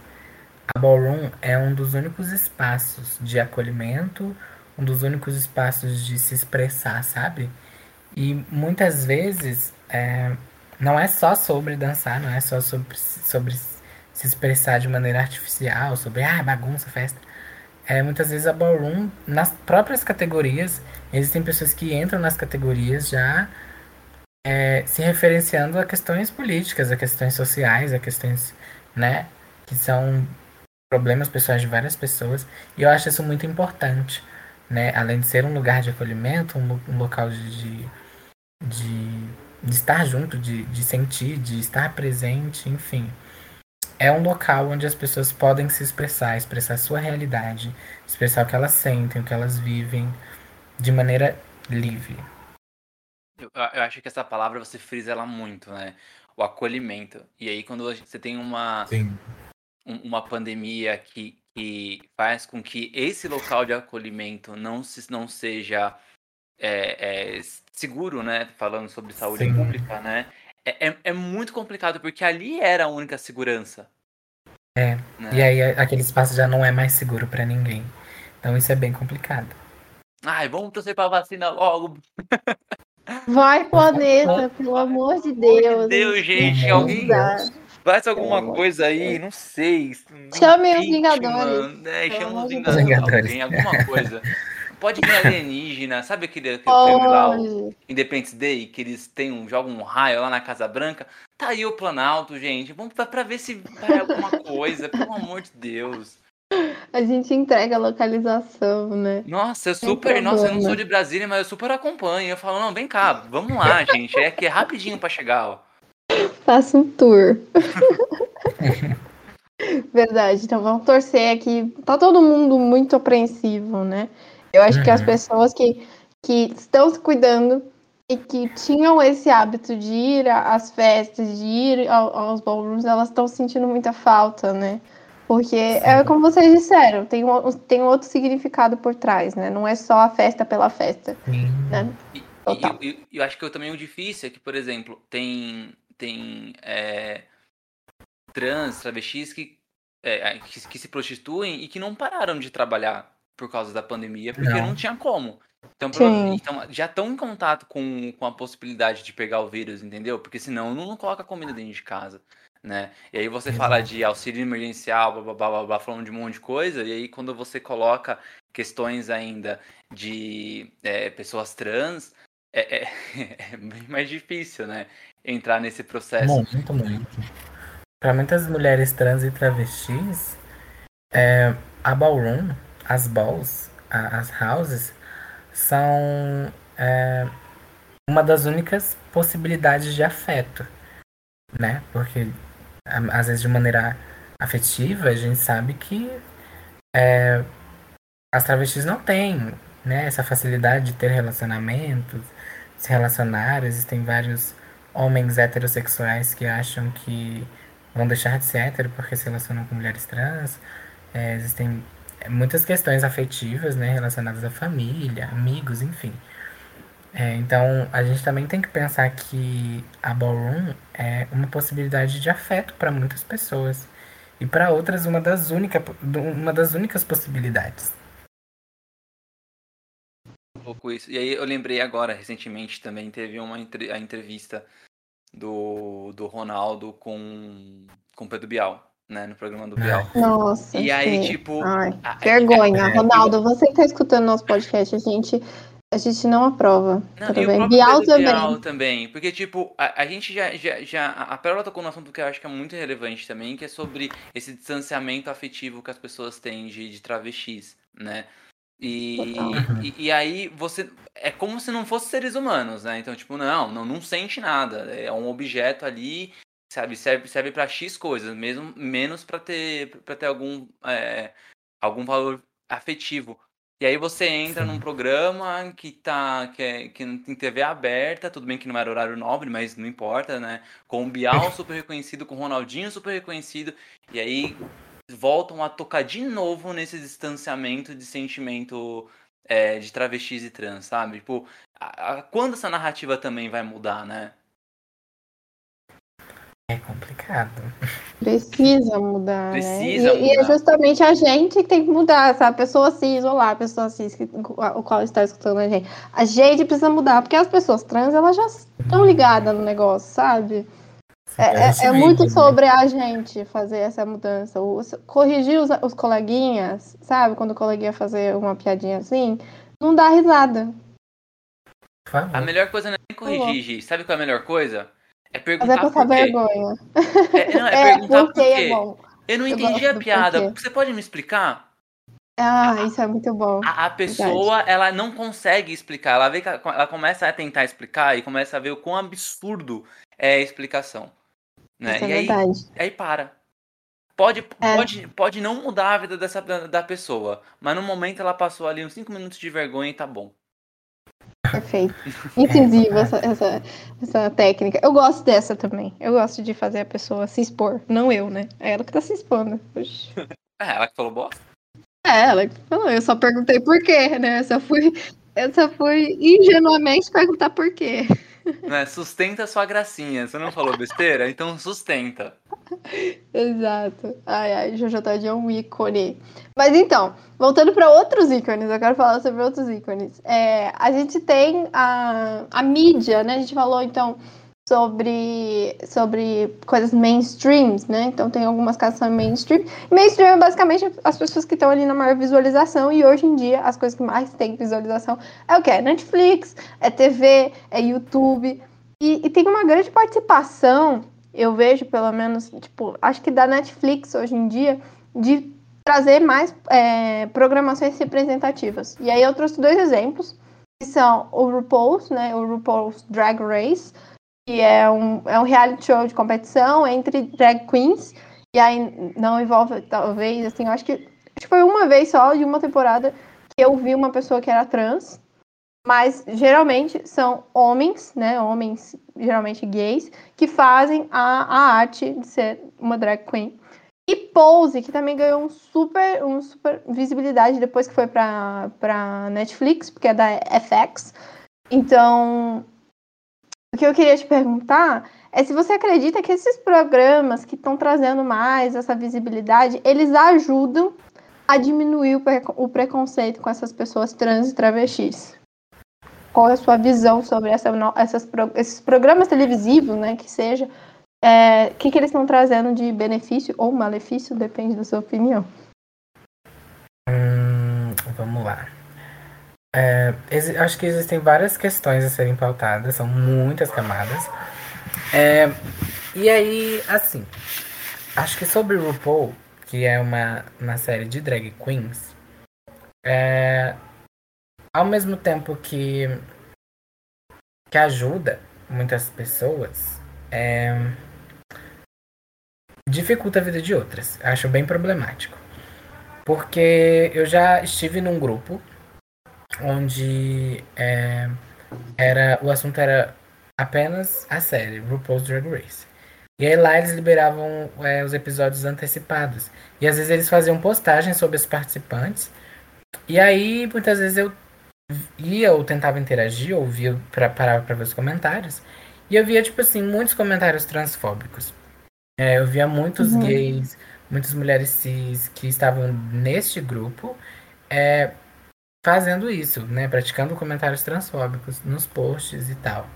a ballroom é um dos únicos espaços de acolhimento, um dos únicos espaços de se expressar, sabe? E muitas vezes é, não é só sobre dançar, não é só sobre, sobre se expressar de maneira artificial, sobre ah, bagunça, festa. É, muitas vezes a ballroom, nas próprias categorias, existem pessoas que entram nas categorias já é, se referenciando a questões políticas, a questões sociais, a questões, né, que são problemas pessoais de várias pessoas. E eu acho isso muito importante né? Além de ser um lugar de acolhimento, um, um local de, de, de, estar junto, de, de sentir, de estar presente, enfim. É um local onde as pessoas podem se expressar, expressar sua realidade, expressar o que elas sentem, o que elas vivem, de maneira livre. Eu, eu acho que essa palavra você frisa ela muito, né? O acolhimento. E aí, quando você tem uma, Sim. uma pandemia que, que faz com que esse local de acolhimento não, se, não seja é, é, seguro, né? Falando sobre saúde Sim. pública, né? É, é, é, muito complicado, porque ali era a única segurança. É, né? e aí aquele espaço já não é mais seguro para ninguém. Então isso é bem complicado. Ai, vamos torcer pra vacina logo. Vai, planeta, pelo amor de Deus. Deus, gente, alguém faz alguma coisa aí, não sei. Chame os Vingadores. É, Pelo chama os. Vingadores. Alguém, alguma coisa. Pode vir alienígena, sabe aquele, aquele filme lá, o Independence Day, que eles têm um, jogam um raio lá na Casa Branca? Tá aí o Planalto, gente. Vamos pra, pra ver se vai alguma coisa, pelo amor de Deus. a gente entrega a localização, né? Nossa, eu super. Nossa, eu não sou de Brasília, mas eu super acompanho. Eu falo, não, vem cá, vamos lá, gente. É que é rapidinho pra chegar, ó. Faça um tour. Verdade, então vamos torcer aqui. Tá todo mundo muito apreensivo, né? Eu acho que as Uhum. pessoas que, que estão se cuidando e que tinham esse hábito de ir às festas, de ir ao- aos ballrooms, elas estão sentindo muita falta, né? Porque é como vocês disseram, tem um, tem um outro significado por trás, né? Não é só a festa pela festa, Sim. né? E- Total. e- e eu acho que eu também o difícil é que, por exemplo, tem, tem é, trans, travestis que, é, que, que se prostituem e que não pararam de trabalhar por causa da pandemia, porque não, Não. tinha como. Então, então, já estão em contato com, com a possibilidade de pegar o vírus, entendeu? Porque senão não, não coloca comida dentro de casa. Né? E aí você fala de auxílio emergencial, blá, blá, blá, blá, blá, falando de um monte de coisa, e aí quando você coloca questões ainda de é, pessoas trans, é, é- é bem mais difícil, né? Entrar nesse processo. Muito, muito. Para muitas mulheres trans e travestis, é, a ballroom, as balls, a- as houses, são é, uma das únicas possibilidades de afeto, né? Porque às vezes de maneira afetiva a gente sabe que é, as travestis não têm né, essa facilidade de ter relacionamentos, se relacionar, existem vários homens heterossexuais que acham que vão deixar de ser hétero porque se relacionam com mulheres trans. É, existem muitas questões afetivas, né, relacionadas à família, amigos, enfim. É, então, a gente também tem que pensar que a ballroom é uma possibilidade de afeto para muitas pessoas e para outras uma das, única, uma das únicas possibilidades. um pouco isso. E aí eu lembrei agora, recentemente também teve uma a entrevista do, do Ronaldo com com Pedro Bial, né, no programa do Bial. Nossa. E aí, sim. tipo, Ai, a- vergonha. é, Ronaldo, você que tá escutando nosso podcast, a gente, a gente não aprova. Não, tudo e bem? Bial também. Bial também. Porque, tipo, a, gente já, já, já. A Pérola tocou no assunto que eu acho que é muito relevante também, que é sobre esse distanciamento afetivo que as pessoas têm de, de travestis, né? E, e, e aí você. É como se não fossem seres humanos, né? Então, tipo, não, não, não sente nada. É um objeto ali, sabe? Serve, serve para X coisas, mesmo menos para ter, pra ter algum, é, algum valor afetivo. E aí você entra num programa que tá. Que, é, que tem TV aberta, tudo bem que não era horário nobre, mas não importa, né? Com o Bial super reconhecido, com o Ronaldinho super reconhecido, e aí voltam a tocar de novo nesse distanciamento de sentimento é, de travestis e trans, sabe? Tipo, a- a- quando essa narrativa também vai mudar, né? É complicado. Precisa mudar, Precisa né? E, e é mudar. justamente a gente que tem que mudar, sabe? A pessoa cis, olá, a pessoa cis, que, o qual está escutando a gente. A gente precisa mudar, porque as pessoas trans, elas já estão ligadas no negócio, sabe? É, é- é muito né? sobre a gente fazer essa mudança. Os- corrigir os, os coleguinhas, sabe? Quando o coleguinha fazer uma piadinha assim, não dá risada. A melhor coisa não é nem corrigir, Gi. Sabe qual é a melhor coisa? É Mas é perguntar passar por quê. vergonha. É, não, é, É, perguntar por quê. é bom. Eu não Eu entendi a piada. porquê. Você pode me explicar? Ah, isso é muito bom. A, a pessoa, ela não consegue explicar. Ela vê ela, começa a tentar explicar e começa a ver o quão absurdo é a explicação. Né? Isso é e aí, verdade. aí para. Pode, É. pode, pode não mudar a vida dessa, da, da pessoa, mas no momento ela passou ali uns 5 minutos de vergonha e tá bom. Perfeito. Incisiva essa, essa, essa técnica. Eu gosto dessa também. Eu gosto de fazer a pessoa se expor. Não eu, né? É ela que tá se expondo. Oxi. É, ela que falou bosta. É ela que falou. Eu só perguntei por quê, né? Eu só fui, eu só fui ingenuamente perguntar por quê. Né? Sustenta sua gracinha. Você não falou besteira? Então sustenta. Exato. Ai, ai, Jojo Todinho é um ícone. Mas então, voltando para outros ícones, eu quero falar sobre outros ícones. É, a gente tem a, a mídia, né? A gente falou, então, sobre, sobre coisas mainstreams, né? Então tem algumas casas que são mainstream. Mainstream é basicamente as pessoas que estão ali na maior visualização e hoje em dia as coisas que mais têm visualização é o que? É Netflix, é TV, é YouTube. E, e, tem uma grande participação, eu vejo pelo menos, tipo, acho que da Netflix hoje em dia, de trazer mais é, programações representativas. E aí eu trouxe dois exemplos, que são o RuPaul's, né? O RuPaul's Drag Race, que é um, é um reality show de competição entre drag queens. E aí não envolve, talvez, assim, eu acho que, acho que foi uma vez só de uma temporada que eu vi uma pessoa que era trans. Mas geralmente são homens, né? Homens geralmente gays, que fazem a, a arte de ser uma drag queen. E Pose, que também ganhou um super, um super visibilidade depois que foi pra Netflix, porque é da FX. Então, o que eu queria te perguntar é se você acredita que esses programas que estão trazendo mais essa visibilidade, eles ajudam a diminuir o, preconceito com essas pessoas trans e travestis. Qual é a sua visão sobre essa, essas, esses programas televisivos, né, que seja, é, o que, que eles estão trazendo de benefício ou malefício, depende da sua opinião. Hum, vamos lá. É, acho que existem várias questões a serem pautadas, são muitas camadas. É, e aí, assim, acho que sobre RuPaul, que é uma, uma série de drag queens, é, ao mesmo tempo que, que ajuda muitas pessoas, é, dificulta a vida de outras. Acho bem problemático. Porque eu já estive num grupo onde é, era o assunto era apenas a série RuPaul's Drag Race. E aí lá eles liberavam é, os episódios antecipados. E às vezes eles faziam postagens sobre os participantes. E aí muitas vezes eu ia ou tentava interagir, ou via pra, parava para ver os comentários. E eu via, tipo assim, muitos comentários transfóbicos. É, eu via muitos uhum. gays, muitas mulheres cis que estavam neste grupo. É, fazendo isso, né? Praticando comentários transfóbicos nos posts e tal.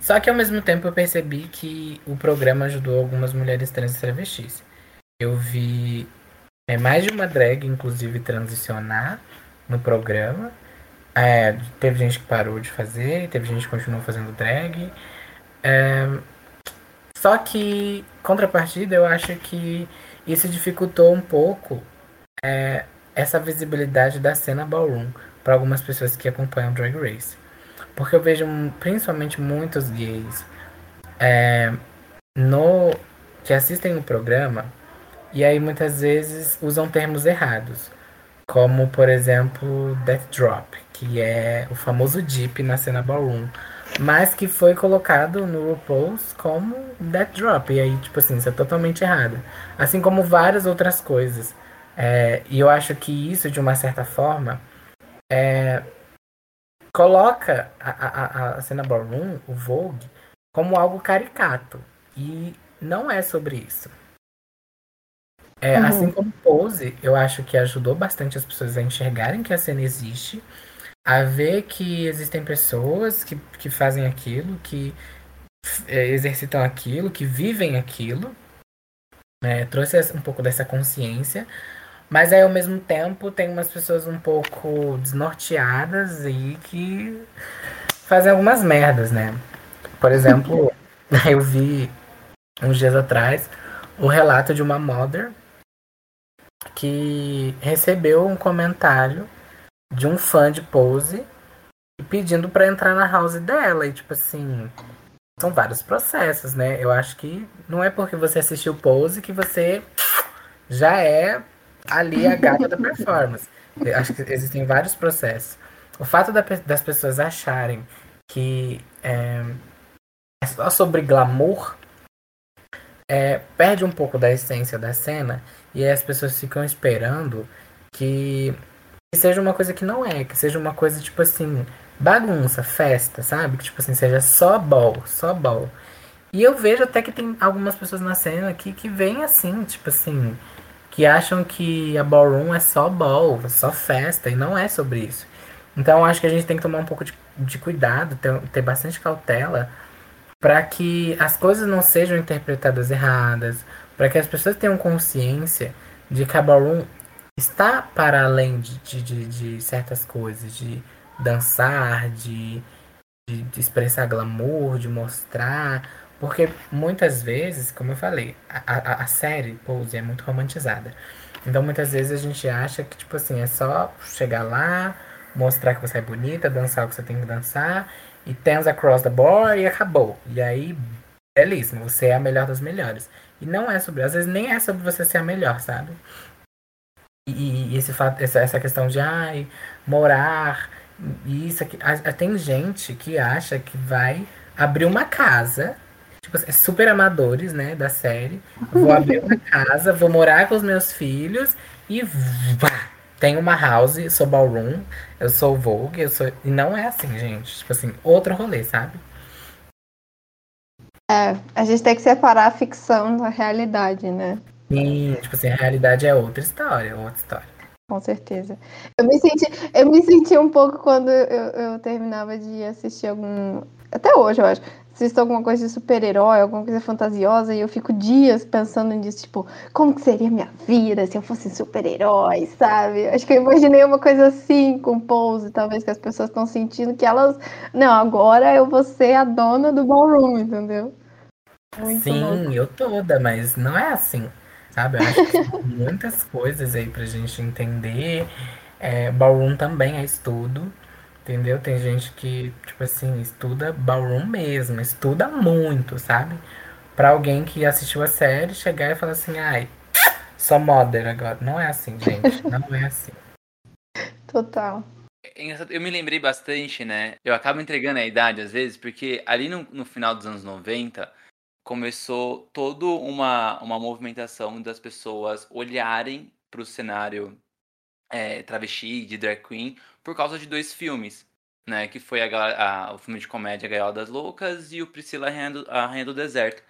Só que ao mesmo tempo eu percebi que o programa ajudou algumas mulheres trans e travestis. Eu vi é, mais de uma drag, inclusive, transicionar no programa. É, teve gente que parou de fazer, teve gente que continuou fazendo drag. É, só que, contrapartida, eu acho que isso dificultou um pouco é, essa visibilidade da cena ballroom para algumas pessoas que acompanham Drag Race. Porque eu vejo principalmente muitos gays é, no que assistem o programa e aí muitas vezes usam termos errados, como por exemplo Death Drop, que é o famoso dip na cena ballroom, mas que foi colocado no RuPaul's como Death Drop, e aí tipo assim, isso é totalmente errado. Assim como várias outras coisas. É, e eu acho que isso, de uma certa forma, é, coloca a, a, a cena ballroom, o Vogue, como algo caricato. E não é sobre isso. É, uhum. Assim como Pose, eu acho que ajudou bastante as pessoas a enxergarem que a cena existe, a ver que existem pessoas que, que fazem aquilo, que é, exercitam aquilo, que vivem aquilo. É, trouxe um pouco dessa consciência mas aí ao mesmo tempo tem umas pessoas um pouco desnorteadas e que fazem algumas merdas, né? Por exemplo, eu vi uns dias atrás um relato de uma mother que recebeu um comentário de um fã de Pose pedindo para entrar na house dela e tipo assim, são vários processos, né? Eu acho que não é porque você assistiu Pose que você já é ali a gata da performance. Acho que existem vários processos. O fato da, das pessoas acharem que é, é só sobre glamour é, perde um pouco da essência da cena e as pessoas ficam esperando que, que, seja uma coisa que não é, que seja uma coisa tipo assim, bagunça, festa, sabe? Que tipo assim, seja só ball, só ball. E eu vejo até que tem algumas pessoas na cena aqui que vêm assim, tipo assim, que acham que a ballroom é só ball, só festa, e não é sobre isso. Então acho que a gente tem que tomar um pouco de, de cuidado, ter, ter bastante cautela, para que as coisas não sejam interpretadas erradas, para que as pessoas tenham consciência de que a ballroom está para além de, de, de, certas coisas, de dançar, de, de expressar glamour, de mostrar porque muitas vezes, como eu falei, a, a, a série Pose é muito romantizada. Então muitas vezes a gente acha que, tipo assim, é só chegar lá, mostrar que você é bonita, dançar o que você tem que dançar, e tens across the board e acabou. E aí, belíssimo, você é a melhor das melhores. E não é sobre, às vezes nem é sobre você ser a melhor, sabe? E, e esse fato, essa, essa questão de ai, morar, isso aqui. A, a, tem gente que acha que vai abrir uma casa tipo, assim, super amadores, né, da série. Vou abrir uma casa, vou morar com os meus filhos e vá, tem uma house, sou ballroom, eu sou Vogue, eu sou. E não é assim, gente. Tipo assim, outro rolê, sabe? É, a gente tem que separar a ficção da realidade, né? Sim, tipo assim, a realidade é outra história, outra história. Com certeza. Eu me senti, eu me senti um pouco quando eu, eu terminava de assistir algum. Até hoje, eu acho assisto alguma coisa de super-herói, alguma coisa fantasiosa, e eu fico dias pensando nisso, tipo, como que seria minha vida se eu fosse super-herói, sabe? Acho que eu imaginei uma coisa assim com Pose, talvez que as pessoas estão sentindo que elas. Não, agora eu vou ser a dona do ballroom, entendeu? Muito Sim, louco. eu toda, mas não é assim. Sabe? Eu acho que tem muitas coisas aí pra gente entender. É, ballroom também é estudo. Entendeu? Tem gente que, tipo assim, estuda ballroom mesmo, estuda muito, sabe? Pra alguém que assistiu a série chegar e falar assim, ai, só modder agora. Não é assim, gente. Não é assim. Total. Eu me lembrei bastante, né? Eu acabo entregando a idade às vezes, porque ali no, no final dos anos 90 começou toda uma, uma movimentação das pessoas olharem para o cenário é, travesti, de drag queen, por causa de dois filmes, né? Que foi a, a, o filme de comédia Gaiola das Loucas e o Priscila a Rainha do Deserto.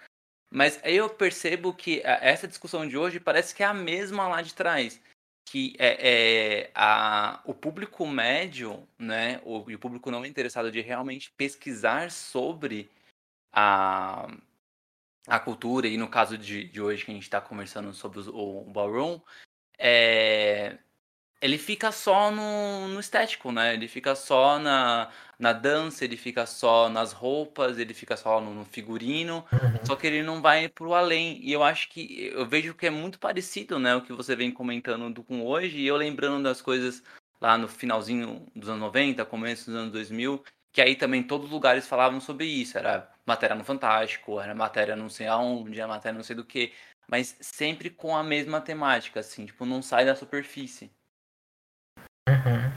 Mas aí eu percebo que essa discussão de hoje parece que é a mesma lá de trás. Que é, é a, o público médio, né? O, o público não interessado de realmente pesquisar sobre a, a cultura, e no caso de, de hoje que a gente está conversando sobre o, o ballroom, é, ele fica só no, no estético, né? Ele fica só na, na dança, ele fica só nas roupas, ele fica só no, no figurino, uhum. só que ele não vai pro além. E eu acho que eu vejo que é muito parecido, né? O que você vem comentando do, com hoje, e eu lembrando das coisas lá no finalzinho dos anos 90, começo dos anos 2000, que aí também todos os lugares falavam sobre isso. Era matéria no Fantástico, era matéria não sei aonde, era matéria não sei do que, mas sempre com a mesma temática, assim, tipo, não sai da superfície. Uhum.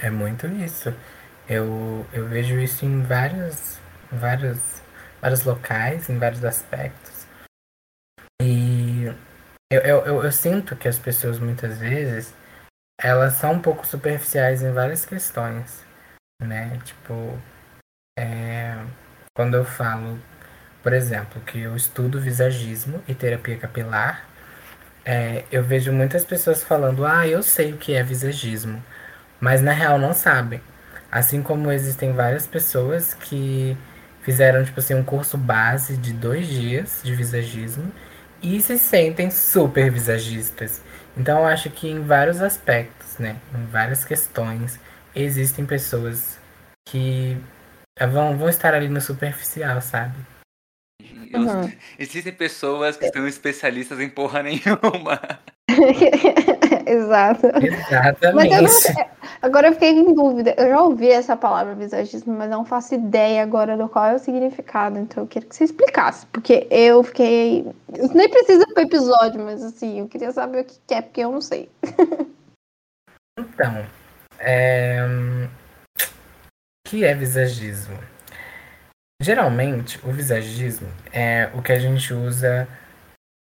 É muito isso. Eu, eu vejo isso em vários, vários, vários locais, em vários aspectos. E eu, eu, eu, eu sinto que as pessoas muitas vezes elas são um pouco superficiais em várias questões, né? Tipo, é, quando eu falo, por exemplo, que eu estudo visagismo e terapia capilar, é, eu vejo muitas pessoas falando, ah, eu sei o que é visagismo, mas na real não sabem. Assim como existem várias pessoas que fizeram, tipo assim, um curso base de dois dias de visagismo e se sentem super visagistas. Então eu acho que em vários aspectos, né, em várias questões, existem pessoas que vão, vão estar ali no superficial, sabe? Uhum. Existem pessoas que são especialistas em porra nenhuma. Exato. Exatamente. Agora, agora, eu fiquei em dúvida. Eu já ouvi essa palavra visagismo, mas não faço ideia agora do qual é o significado. Então eu queria que você explicasse. Porque eu fiquei. Nem precisa pro episódio, mas assim, eu queria saber o que é, porque eu não sei. então. É... O que é visagismo? Geralmente, o visagismo é o que a gente usa.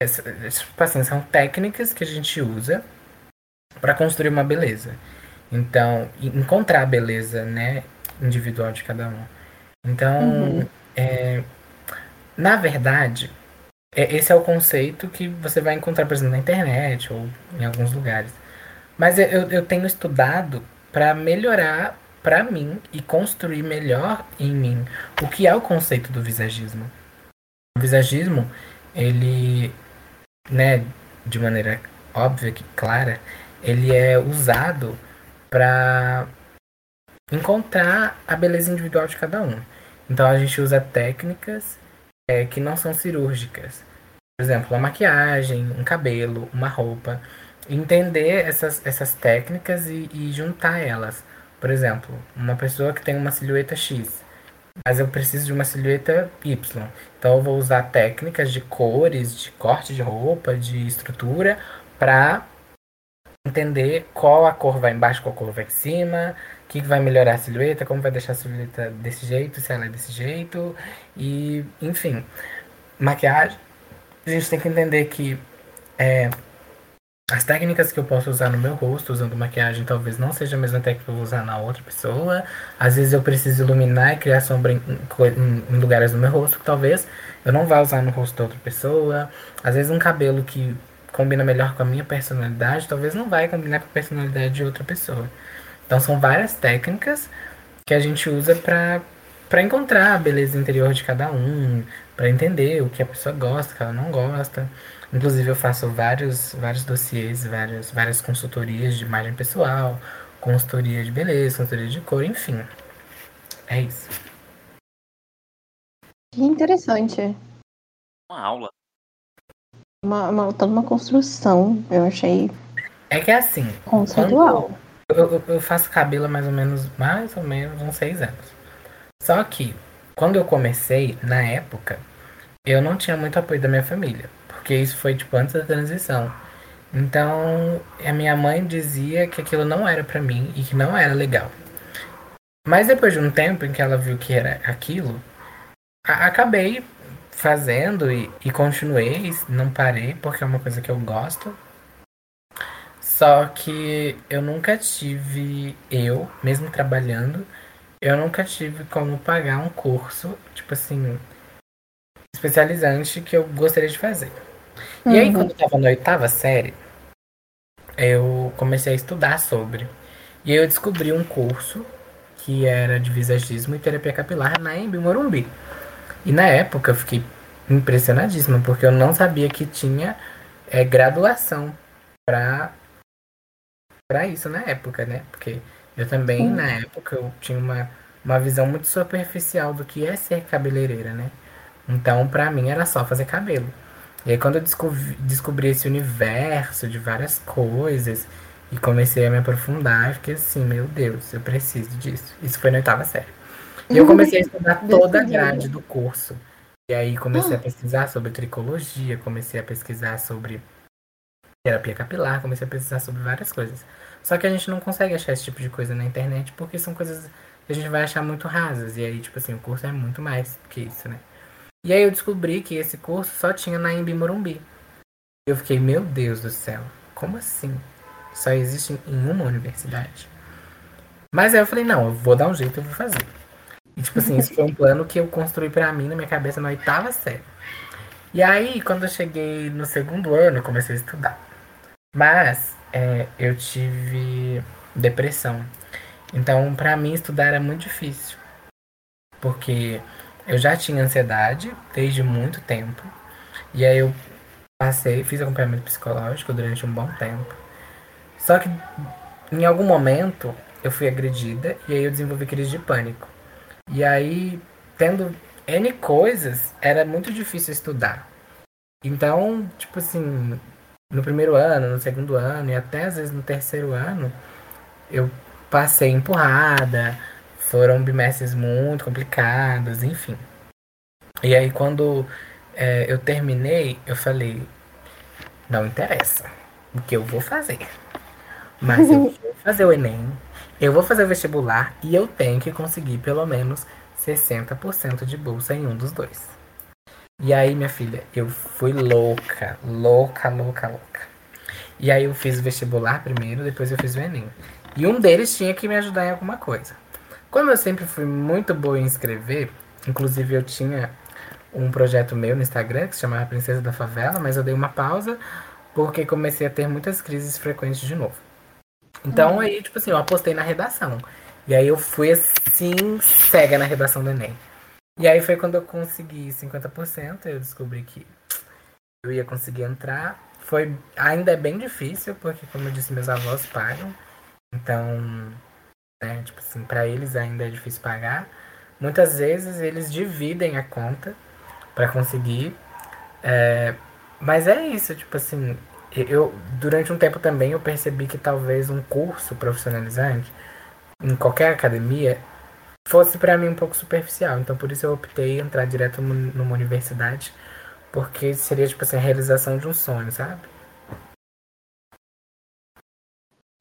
Tipo assim, são técnicas que a gente usa para construir uma beleza. Então, encontrar a beleza, né, individual de cada um. Então, uhum. é, Na verdade, é, esse é o conceito que você vai encontrar, por exemplo, na internet ou em alguns lugares. Mas eu, eu tenho estudado para melhorar para mim e construir melhor em mim o que é o conceito do visagismo. O visagismo, ele, né, de maneira óbvia que clara, ele é usado para encontrar a beleza individual de cada um. Então a gente usa técnicas é, que não são cirúrgicas. Por exemplo, uma maquiagem, um cabelo, uma roupa. Entender essas, essas técnicas e, e juntar elas. Por exemplo, uma pessoa que tem uma silhueta X, mas eu preciso de uma silhueta Y. Então eu vou usar técnicas de cores, de corte de roupa, de estrutura, para entender qual a cor vai embaixo, qual a cor vai em cima, o que vai melhorar a silhueta, como vai deixar a silhueta desse jeito, se ela é desse jeito, e enfim. Maquiagem, a gente tem que entender que é, as técnicas que eu posso usar no meu rosto usando maquiagem talvez não seja a mesma técnica que eu vou usar na outra pessoa. Às vezes eu preciso iluminar e criar sombra em, em, em lugares do meu rosto que talvez eu não vá usar no rosto da outra pessoa. Às vezes um cabelo que combina melhor com a minha personalidade talvez não vai combinar com a personalidade de outra pessoa. Então são várias técnicas que a gente usa para para encontrar a beleza interior de cada um, para entender o que a pessoa gosta, o que ela não gosta. Inclusive eu faço vários vários dossiês, várias várias consultorias de imagem pessoal, consultoria de beleza, consultoria de cor, enfim. É isso. Que interessante. Uma aula. Uma, uma, toda uma construção, eu achei. É que é assim. Conceitual. Quando, eu, eu faço cabelo há mais ou menos, mais ou menos uns seis anos. Só que, quando eu comecei, na época, eu não tinha muito apoio da minha família. Porque isso foi, tipo, antes da transição. Então, a minha mãe dizia que aquilo não era para mim e que não era legal. Mas depois de um tempo em que ela viu que era aquilo, acabei fazendo e, e continuei, não parei, porque é uma coisa que eu gosto. Só que eu nunca tive, eu, mesmo trabalhando, eu nunca tive como pagar um curso, tipo assim, especializante que eu gostaria de fazer. Uhum. E aí, uhum. quando eu tava na oitava série, eu comecei a estudar sobre. E aí eu descobri um curso que era de visagismo e terapia capilar na Embi Morumbi. E na época eu fiquei impressionadíssima, porque eu não sabia que tinha é, graduação para para isso na época, né? Porque eu também, na época, eu tinha uma, uma visão muito superficial do que é ser cabeleireira, né? Então, pra mim, era só fazer cabelo. E aí, quando eu descobri, descobri esse universo de várias coisas e comecei a me aprofundar, eu fiquei assim, meu Deus, eu preciso disso. Isso foi na oitava série. E eu comecei a estudar toda a grade do curso. E aí comecei a pesquisar sobre tricologia, comecei a pesquisar sobre terapia capilar, comecei a pesquisar sobre várias coisas. Só que a gente não consegue achar esse tipo de coisa na internet porque são coisas que a gente vai achar muito rasas. E aí, tipo assim, o curso é muito mais que isso, né? E aí eu descobri que esse curso só tinha na Embi Morumbi. Eu fiquei, meu Deus do céu, como assim? Só existe em uma universidade. Mas aí eu falei, não, eu vou dar um jeito, eu vou fazer. E tipo assim, isso foi um plano que eu construí para mim na minha cabeça na oitava série. E aí, quando eu cheguei no segundo ano, eu comecei a estudar. Mas é, eu tive depressão. Então, para mim, estudar era muito difícil. Porque eu já tinha ansiedade desde muito tempo. E aí eu passei, fiz acompanhamento psicológico durante um bom tempo. Só que em algum momento eu fui agredida e aí eu desenvolvi crise de pânico. E aí, tendo N coisas, era muito difícil estudar. Então, tipo assim, no primeiro ano, no segundo ano e até às vezes no terceiro ano, eu passei empurrada, foram bimestres muito complicados, enfim. E aí quando é, eu terminei, eu falei, não interessa o que eu vou fazer. Mas eu vou fazer o Enem, eu vou fazer o vestibular e eu tenho que conseguir pelo menos 60% de bolsa em um dos dois. E aí, minha filha, eu fui louca, louca, louca, louca. E aí eu fiz o vestibular primeiro, depois eu fiz o Enem. E um deles tinha que me ajudar em alguma coisa. Como eu sempre fui muito boa em escrever, inclusive eu tinha um projeto meu no Instagram que se chamava Princesa da Favela, mas eu dei uma pausa porque comecei a ter muitas crises frequentes de novo. Então uhum. aí, tipo assim, eu apostei na redação. E aí eu fui assim, cega na redação do Enem. E aí foi quando eu consegui 50%, eu descobri que eu ia conseguir entrar. Foi ainda é bem difícil, porque como eu disse, meus avós pagam. Então, né, tipo assim, para eles ainda é difícil pagar. Muitas vezes eles dividem a conta para conseguir. É, mas é isso, tipo assim, eu durante um tempo também eu percebi que talvez um curso profissionalizante em qualquer academia fosse para mim um pouco superficial. Então por isso eu optei entrar direto numa universidade, porque seria tipo assim a realização de um sonho, sabe?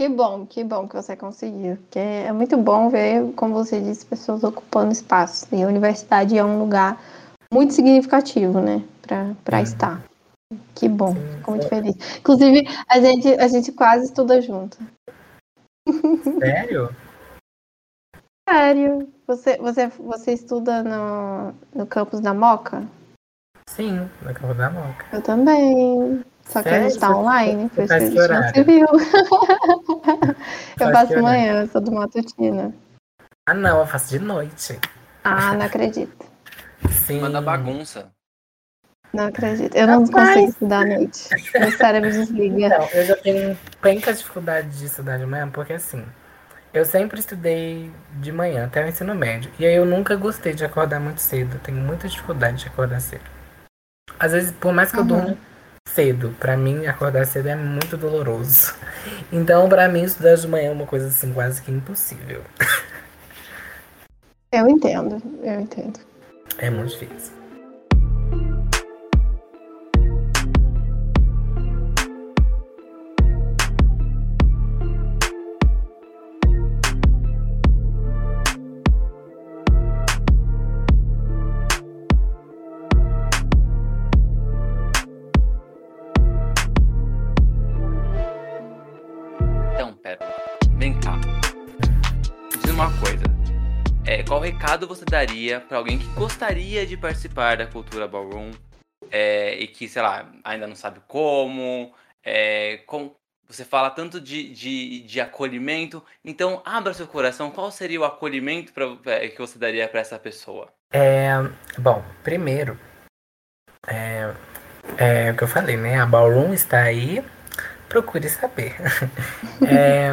Que bom, que bom que você conseguiu. Porque é muito bom ver, como você disse, pessoas ocupando espaço. E a universidade é um lugar muito significativo, né, para uhum. estar. Que bom, fico muito feliz. Inclusive, a gente, a gente quase estuda junto. Sério? Sério. Você, você, você estuda no, no campus da Moca? Sim, no campus da Moca. Eu também. Só que a gente tá online, por isso que a gente não se viu. eu faço manhã, eu sou do Matutina. Ah não, eu faço de noite. Ah, não acredito. Sim. Manda bagunça. Não acredito. Eu não Rapaz. consigo estudar à noite. Meu cérebro desliga. Não, eu já tenho penca dificuldade de estudar de manhã, porque assim, eu sempre estudei de manhã, até o ensino médio. E aí eu nunca gostei de acordar muito cedo. Eu tenho muita dificuldade de acordar cedo. Às vezes, por mais que uhum. eu durma cedo, para mim acordar cedo é muito doloroso. Então, para mim, estudar de manhã é uma coisa assim quase que impossível. Eu entendo, eu entendo. É muito difícil. Recado você daria para alguém que gostaria de participar da cultura ballroom é, e que, sei lá, ainda não sabe como, é, com, você fala tanto de, de, de, acolhimento, então abra seu coração. Qual seria o acolhimento pra, é, que você daria para essa pessoa? É, bom, primeiro, é, é o que eu falei, né? A Ballroom está aí, procure saber. é,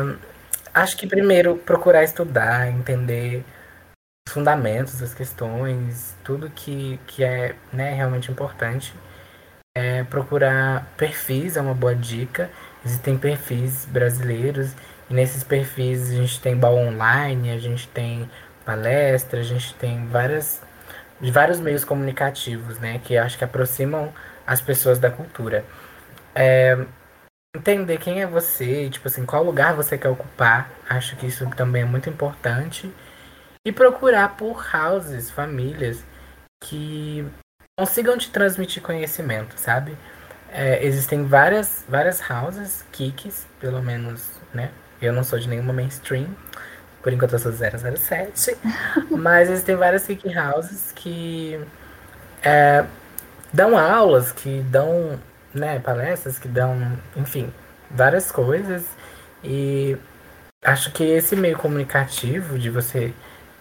acho que primeiro procurar estudar, entender fundamentos das questões, tudo que, que é né, realmente importante. É procurar perfis é uma boa dica. Existem perfis brasileiros e nesses perfis a gente tem baú online, a gente tem palestra, a gente tem várias vários meios comunicativos, né, que acho que aproximam as pessoas da cultura. É, entender quem é você, tipo assim, qual lugar você quer ocupar, acho que isso também é muito importante e procurar por houses, famílias que consigam te transmitir conhecimento, sabe? É, existem várias, várias houses, kicks, pelo menos, né? Eu não sou de nenhuma mainstream, por enquanto eu sou 007, mas existem várias kick houses que é, dão aulas, que dão né, palestras, que dão, enfim, várias coisas. E acho que esse meio comunicativo de você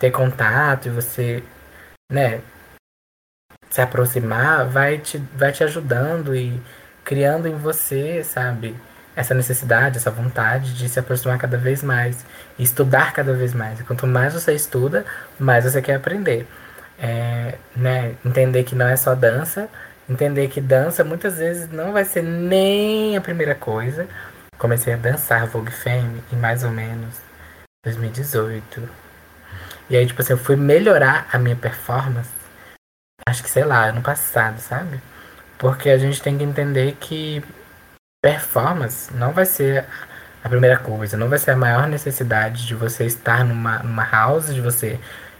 ter contato e você, né, se aproximar, vai te, vai te ajudando e criando em você, sabe, essa necessidade, essa vontade de se aproximar cada vez mais estudar cada vez mais. E quanto mais você estuda, mais você quer aprender. É, né, entender que não é só dança, entender que dança muitas vezes não vai ser nem a primeira coisa. Comecei a dançar Vogue Femme em mais ou menos 2018, e aí, tipo assim, eu fui melhorar a minha performance, acho que, sei lá, ano passado, sabe? Porque a gente tem que entender que performance não vai ser a primeira coisa, não vai ser a maior necessidade de você estar numa, numa house, de você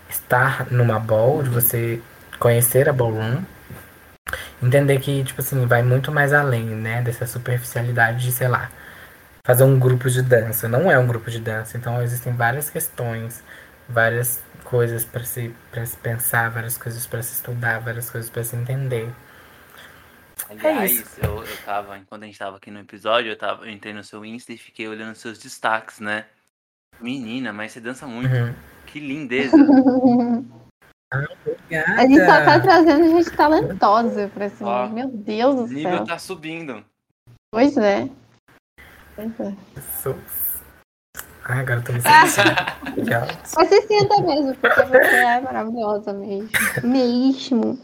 estar numa ball, de você conhecer a ballroom. Entender que, tipo assim, vai muito mais além, né? Dessa superficialidade de, sei lá, fazer um grupo de dança. Não é um grupo de dança, então existem várias questões várias coisas para se, pra se pensar, várias coisas para se estudar, várias coisas para se entender. Aliás, é eu, eu tava, enquanto a gente tava aqui no episódio, eu, tava, eu entrei no seu Insta e fiquei olhando seus destaques, né? Menina, mas você dança muito. Uhum. Que lindeza. ah, a gente só tá trazendo gente talentosa pra cima. Ó, Meu Deus do céu. O nível tá subindo. Pois é. Pois é. Ai, agora eu tô me sentindo. Mas se sinta mesmo, porque você é maravilhosa mesmo. Mesmo.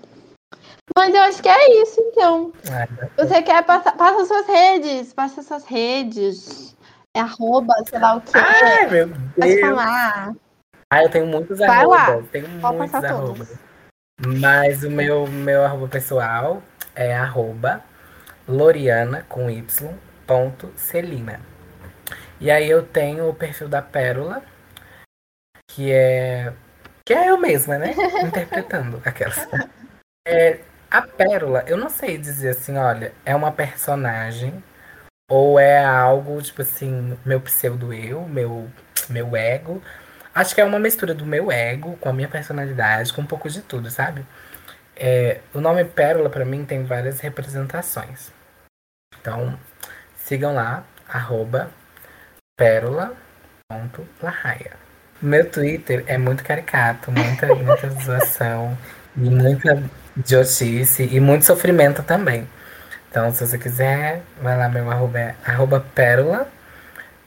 Mas eu acho que é isso, então. É, você quer passar. Passa suas redes. Passa suas redes. É arroba, sei lá o quê. Ai, meu Deus. Pode falar. Ah, eu tenho muitos Vai arrobas. Lá. Tenho Pode muitos arrobas. Todos. Mas o meu, meu arroba pessoal é arroba Loriana com Y ponto Celina. E aí eu tenho o perfil da Pérola, que é. Que é eu mesma, né? Interpretando aquelas. É, a Pérola, eu não sei dizer assim, olha, é uma personagem ou é algo, tipo assim, meu pseudo-eu, meu, meu ego. Acho que é uma mistura do meu ego com a minha personalidade, com um pouco de tudo, sabe? É, o nome Pérola, para mim, tem várias representações. Então, sigam lá, arroba pérola.larraia. Meu Twitter é muito caricato, muita, muita zoação muita idiotice e muito sofrimento também. Então, se você quiser, vai lá, meu arroba é arroba pérola,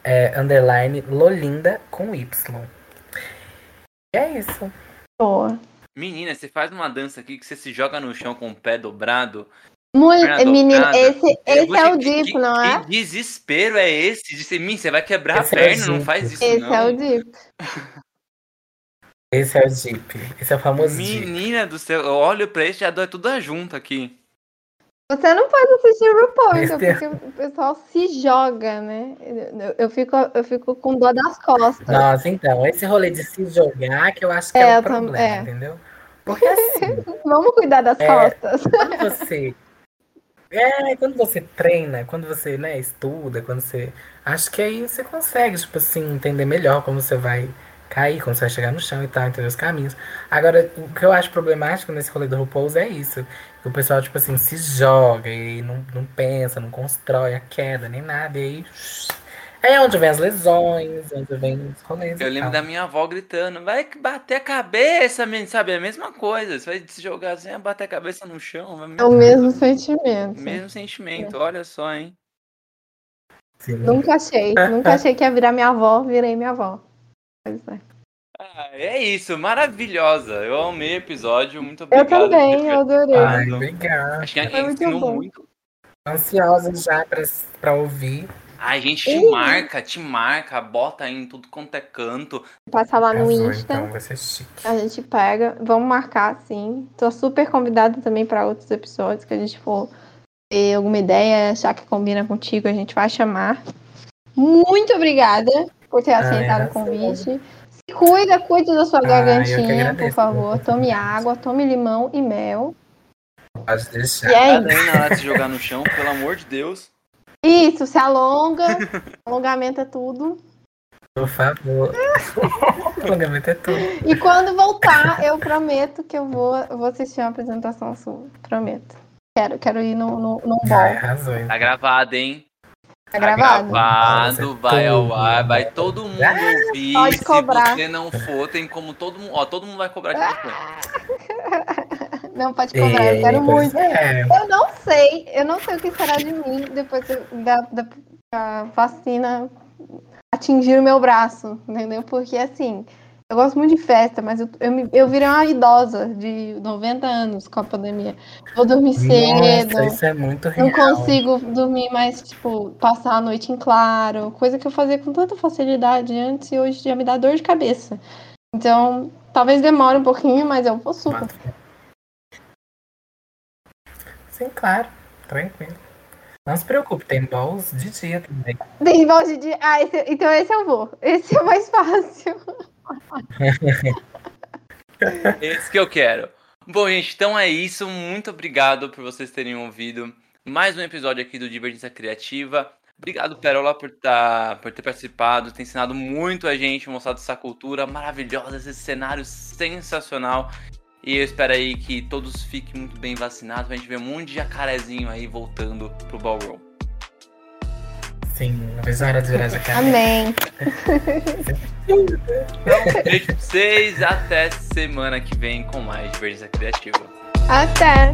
é, underline lolinda com Y. E é isso. Boa. Menina, você faz uma dança aqui que você se joga no chão com o pé dobrado. Muito, menina, esse, esse é o dip, não é? Que desespero é esse? Disse, mim, você vai quebrar esse a é perna, é não faz isso esse não. é o dip. Esse é o Jeep. Esse é o famoso Menina Jeep. do céu, eu olho pra esse e já dói tudo junto aqui. Você não pode assistir o RuPaul, então, porque o pessoal se joga, né? Eu fico, eu fico com dor das costas. Nossa, então, esse rolê de se jogar que eu acho que é, é o problema, é. entendeu? Porque assim. Vamos cuidar das é, costas. Quando você. É, quando você treina, quando você né, estuda, quando você. Acho que aí você consegue, tipo assim, entender melhor como você vai cair, quando você vai chegar no chão e tal, entender os caminhos. Agora, o que eu acho problemático nesse rolê do RuPaul é isso. Que o pessoal, tipo assim, se joga e não, não pensa, não constrói a queda, nem nada. E aí. É onde vem as lesões, onde vem os rolês. Eu lembro da minha avó gritando, vai bater a cabeça, menino, sabe? É a mesma coisa. Você vai se jogar assim, bater a cabeça no chão. É o mesmo sentimento. Mesmo sentimento, é. olha só, hein? Sim. Nunca achei. Nunca achei que ia virar minha avó, virei minha avó. Pois é. Ah, é isso, maravilhosa. Eu amei o episódio, muito obrigado. Eu também, eu adorei. Ai, obrigado. Acho que a gente ensinou muito. Ansiosa já pra, pra ouvir. A gente te marca, te marca, bota aí em tudo quanto é canto. Passa lá no Azul, Insta. Então vai ser chique. A gente pega, vamos marcar sim. Tô super convidada também para outros episódios que a gente for ter alguma ideia, achar que combina contigo, a gente vai chamar. Muito obrigada por ter aceitado o convite. Se cuida, cuide da sua ah, gargantinha, por favor. Tome água, tome limão e mel. Pode deixar. E aí? na hora de se jogar no chão, pelo amor de Deus. Isso, se alonga. Alongamento é tudo. Por favor. Alongamento é tudo. E quando voltar, eu prometo que eu vou, vou assistir uma apresentação sua. Prometo. Quero, quero ir no, no, no ball. Tá gravado, hein? Tá gravado? Tá gravado, vai ao ar, vai todo mundo ouvir. Pode cobrar. Se você não for, tem como todo mundo. Ó, todo mundo vai cobrar aqui Não, pode cobrar, eu quero muito. É. Eu não sei, eu não sei o que será de mim depois da, da, da vacina atingir o meu braço, entendeu? Porque assim, eu gosto muito de festa, mas eu, eu, me, eu virei uma idosa de 90 anos com a pandemia. Vou dormir cedo. Nossa, isso é muito real. Não consigo dormir mais, tipo, passar a noite em claro. Coisa que eu fazia com tanta facilidade antes e hoje já me dá dor de cabeça. Então, talvez demore um pouquinho, mas eu vou super. Sim, claro. Tranquilo. Não se preocupe, tem balls de dia também. Tem balls de dia? Ah, esse, então esse eu vou. Esse é mais fácil. Esse que eu quero. Bom, gente, então é isso. Muito obrigado por vocês terem ouvido mais um episódio aqui do Divergência Criativa. Obrigado, Perola, por, tá, por ter participado, ter ensinado muito a gente, mostrado essa cultura maravilhosa, esse cenário sensacional. E eu espero aí que todos fiquem muito bem vacinados, pra gente ver um monte de jacarezinho aí voltando pro ballroom. Sim, uma vez a hora de virar jacaré. Amém. Então, beijo pra vocês, até semana que vem com mais Divergência Criativa. Até.